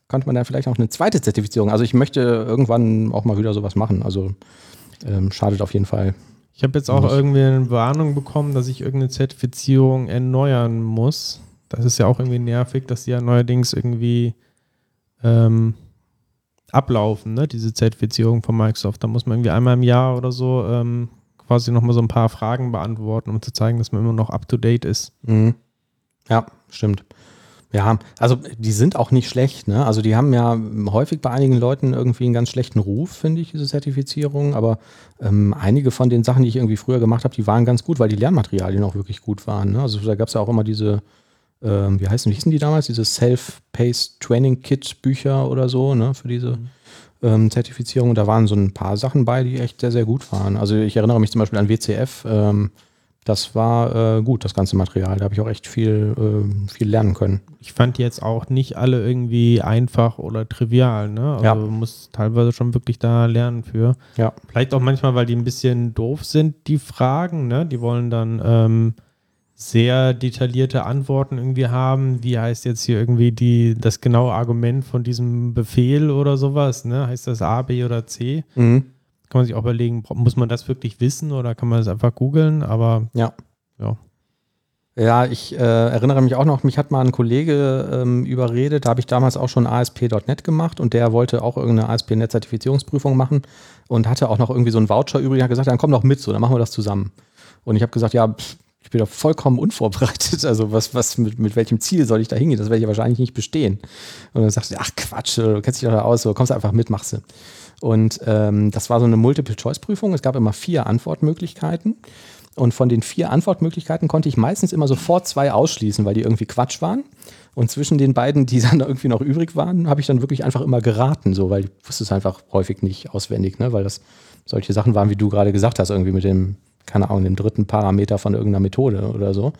könnte man da vielleicht auch eine zweite Zertifizierung. Also ich möchte irgendwann auch mal wieder sowas machen. Also ähm, schadet auf jeden Fall. Ich habe jetzt auch Muss. irgendwie eine Warnung bekommen, dass ich irgendeine Zertifizierung erneuern muss. Das ist ja auch irgendwie nervig, dass die ja neuerdings irgendwie ähm, ablaufen, ne? diese Zertifizierung von Microsoft. Da muss man irgendwie einmal im Jahr oder so ähm, quasi nochmal so ein paar Fragen beantworten, um zu zeigen, dass man immer noch up-to-date ist. Mhm. Ja, stimmt. Ja, also die sind auch nicht schlecht, ne? Also die haben ja häufig bei einigen Leuten irgendwie einen ganz schlechten Ruf, finde ich, diese Zertifizierung. Aber ähm, einige von den Sachen, die ich irgendwie früher gemacht habe, die waren ganz gut, weil die Lernmaterialien auch wirklich gut waren. Ne? Also da gab es ja auch immer diese, ähm, wie heißen, wie hießen die damals? Diese Self-Paced Training Kit Bücher oder so, ne? Für diese ähm, Zertifizierung. Da waren so ein paar Sachen bei, die echt sehr, sehr gut waren. Also ich erinnere mich zum Beispiel an WCF. Ähm, das war äh, gut, das ganze Material. Da habe ich auch echt viel, äh, viel lernen können. Ich fand die jetzt auch nicht alle irgendwie einfach oder trivial, ne? Also Ja. man muss teilweise schon wirklich da lernen für. Ja. Vielleicht auch manchmal, weil die ein bisschen doof sind, die Fragen, ne? Die wollen dann ähm, sehr detaillierte Antworten irgendwie haben. Wie heißt jetzt hier irgendwie die, das genaue Argument von diesem Befehl oder sowas, ne? Heißt das A, B oder C? Mhm. Kann man sich auch überlegen, muss man das wirklich wissen oder kann man das einfach googeln? Aber Ja. Ja. Ja, ich äh, erinnere mich auch noch, mich hat mal ein Kollege ähm, überredet, da habe ich damals auch schon ASP.NET gemacht und der wollte auch irgendeine ASP.NET-Zertifizierungsprüfung machen und hatte auch noch irgendwie so einen Voucher übrig, hat gesagt, dann komm doch mit, so, dann machen wir das zusammen. Und ich habe gesagt, ja, pff, ich bin doch vollkommen unvorbereitet, [laughs] also was, was mit, mit welchem Ziel soll ich da hingehen, das werde ich ja wahrscheinlich nicht bestehen. Und dann sagte er, ach Quatsch, du kennst dich doch da aus, so kommst einfach mit, machst du. Und ähm, das war so eine Multiple-Choice-Prüfung, es gab immer vier Antwortmöglichkeiten. Und von den vier Antwortmöglichkeiten konnte ich meistens immer sofort zwei ausschließen, weil die irgendwie Quatsch waren. Und zwischen den beiden, die [laughs] dann irgendwie noch übrig waren, habe ich dann wirklich einfach immer geraten, so, weil ich wusste es einfach häufig nicht auswendig, ne? weil das solche Sachen waren, wie du gerade gesagt hast, irgendwie mit dem, keine Ahnung, dem dritten Parameter von irgendeiner Methode oder so.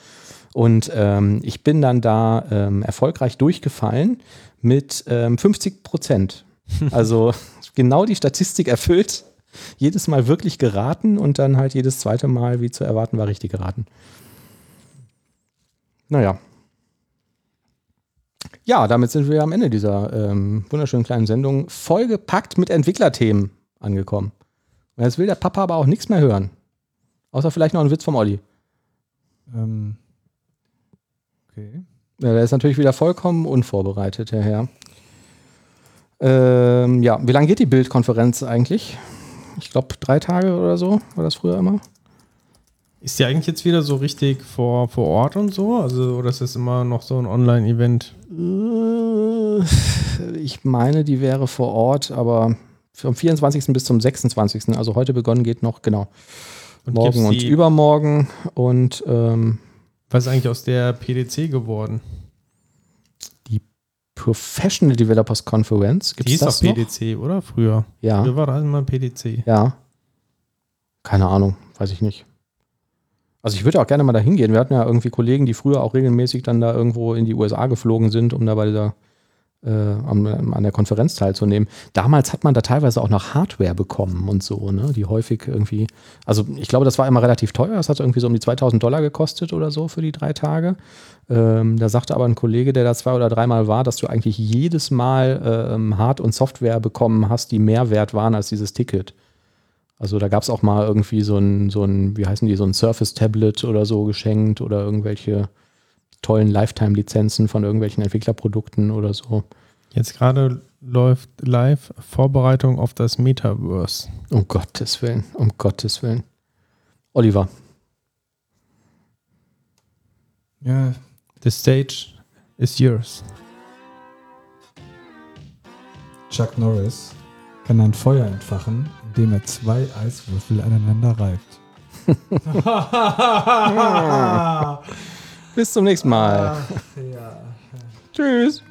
Und ähm, ich bin dann da ähm, erfolgreich durchgefallen mit ähm, 50 Prozent. [laughs] Also genau die Statistik erfüllt, jedes Mal wirklich geraten und dann halt jedes zweite Mal, wie zu erwarten war, richtig geraten. Naja. Ja, damit sind wir am Ende dieser ähm, wunderschönen kleinen Sendung vollgepackt mit Entwicklerthemen angekommen. Und jetzt will der Papa aber auch nichts mehr hören. Außer vielleicht noch einen Witz vom Olli. Ähm, okay. Ja, der ist natürlich wieder vollkommen unvorbereitet, der Herr. Ähm, ja, wie lange geht die Bildkonferenz eigentlich? Ich glaube, drei Tage oder so war das früher immer. ist die eigentlich jetzt wieder so richtig vor, vor Ort und so? Also, oder ist das immer noch so ein Online-Event? Äh, Ich meine, die wäre vor Ort, aber vom 24. bis zum 26. Also heute begonnen geht noch, genau. Und morgen und übermorgen. Und ähm, Was ist eigentlich aus der PDC geworden? Professional Developers Conference. Gibt Die es ist das doch noch? PDC, oder? Früher. Ja, Früher war das immer PDC. ja. Keine Ahnung, weiß ich nicht. Also ich würde auch gerne mal da hingehen. Wir hatten ja irgendwie Kollegen, die früher auch regelmäßig dann da irgendwo in die USA geflogen sind, um da bei dieser äh, an, an der Konferenz teilzunehmen. Damals hat man da teilweise auch noch Hardware bekommen und so, ne? Die häufig irgendwie, also ich glaube, das war immer relativ teuer. Das hat irgendwie so um die 2000 Dollar gekostet oder so für die drei Tage. Ähm, da sagte aber ein Kollege, der da zwei oder dreimal war, dass du eigentlich jedes Mal ähm, Hard- und Software bekommen hast, die mehr wert waren als dieses Ticket. Also da gab es auch mal irgendwie so ein, so ein, wie heißen die, so ein Surface-Tablet oder so geschenkt oder irgendwelche tollen Lifetime-Lizenzen von irgendwelchen Entwicklerprodukten oder so. Jetzt gerade läuft live Vorbereitung auf das Metaverse. Um Gottes Willen, um Gottes Willen. Oliver, Ja, The stage is yours. Chuck Norris kann ein Feuer entfachen, indem er zwei Eiswürfel aneinander reibt. [laughs] [laughs] bis zum nächsten Mal. Ach, ja. Tschüss.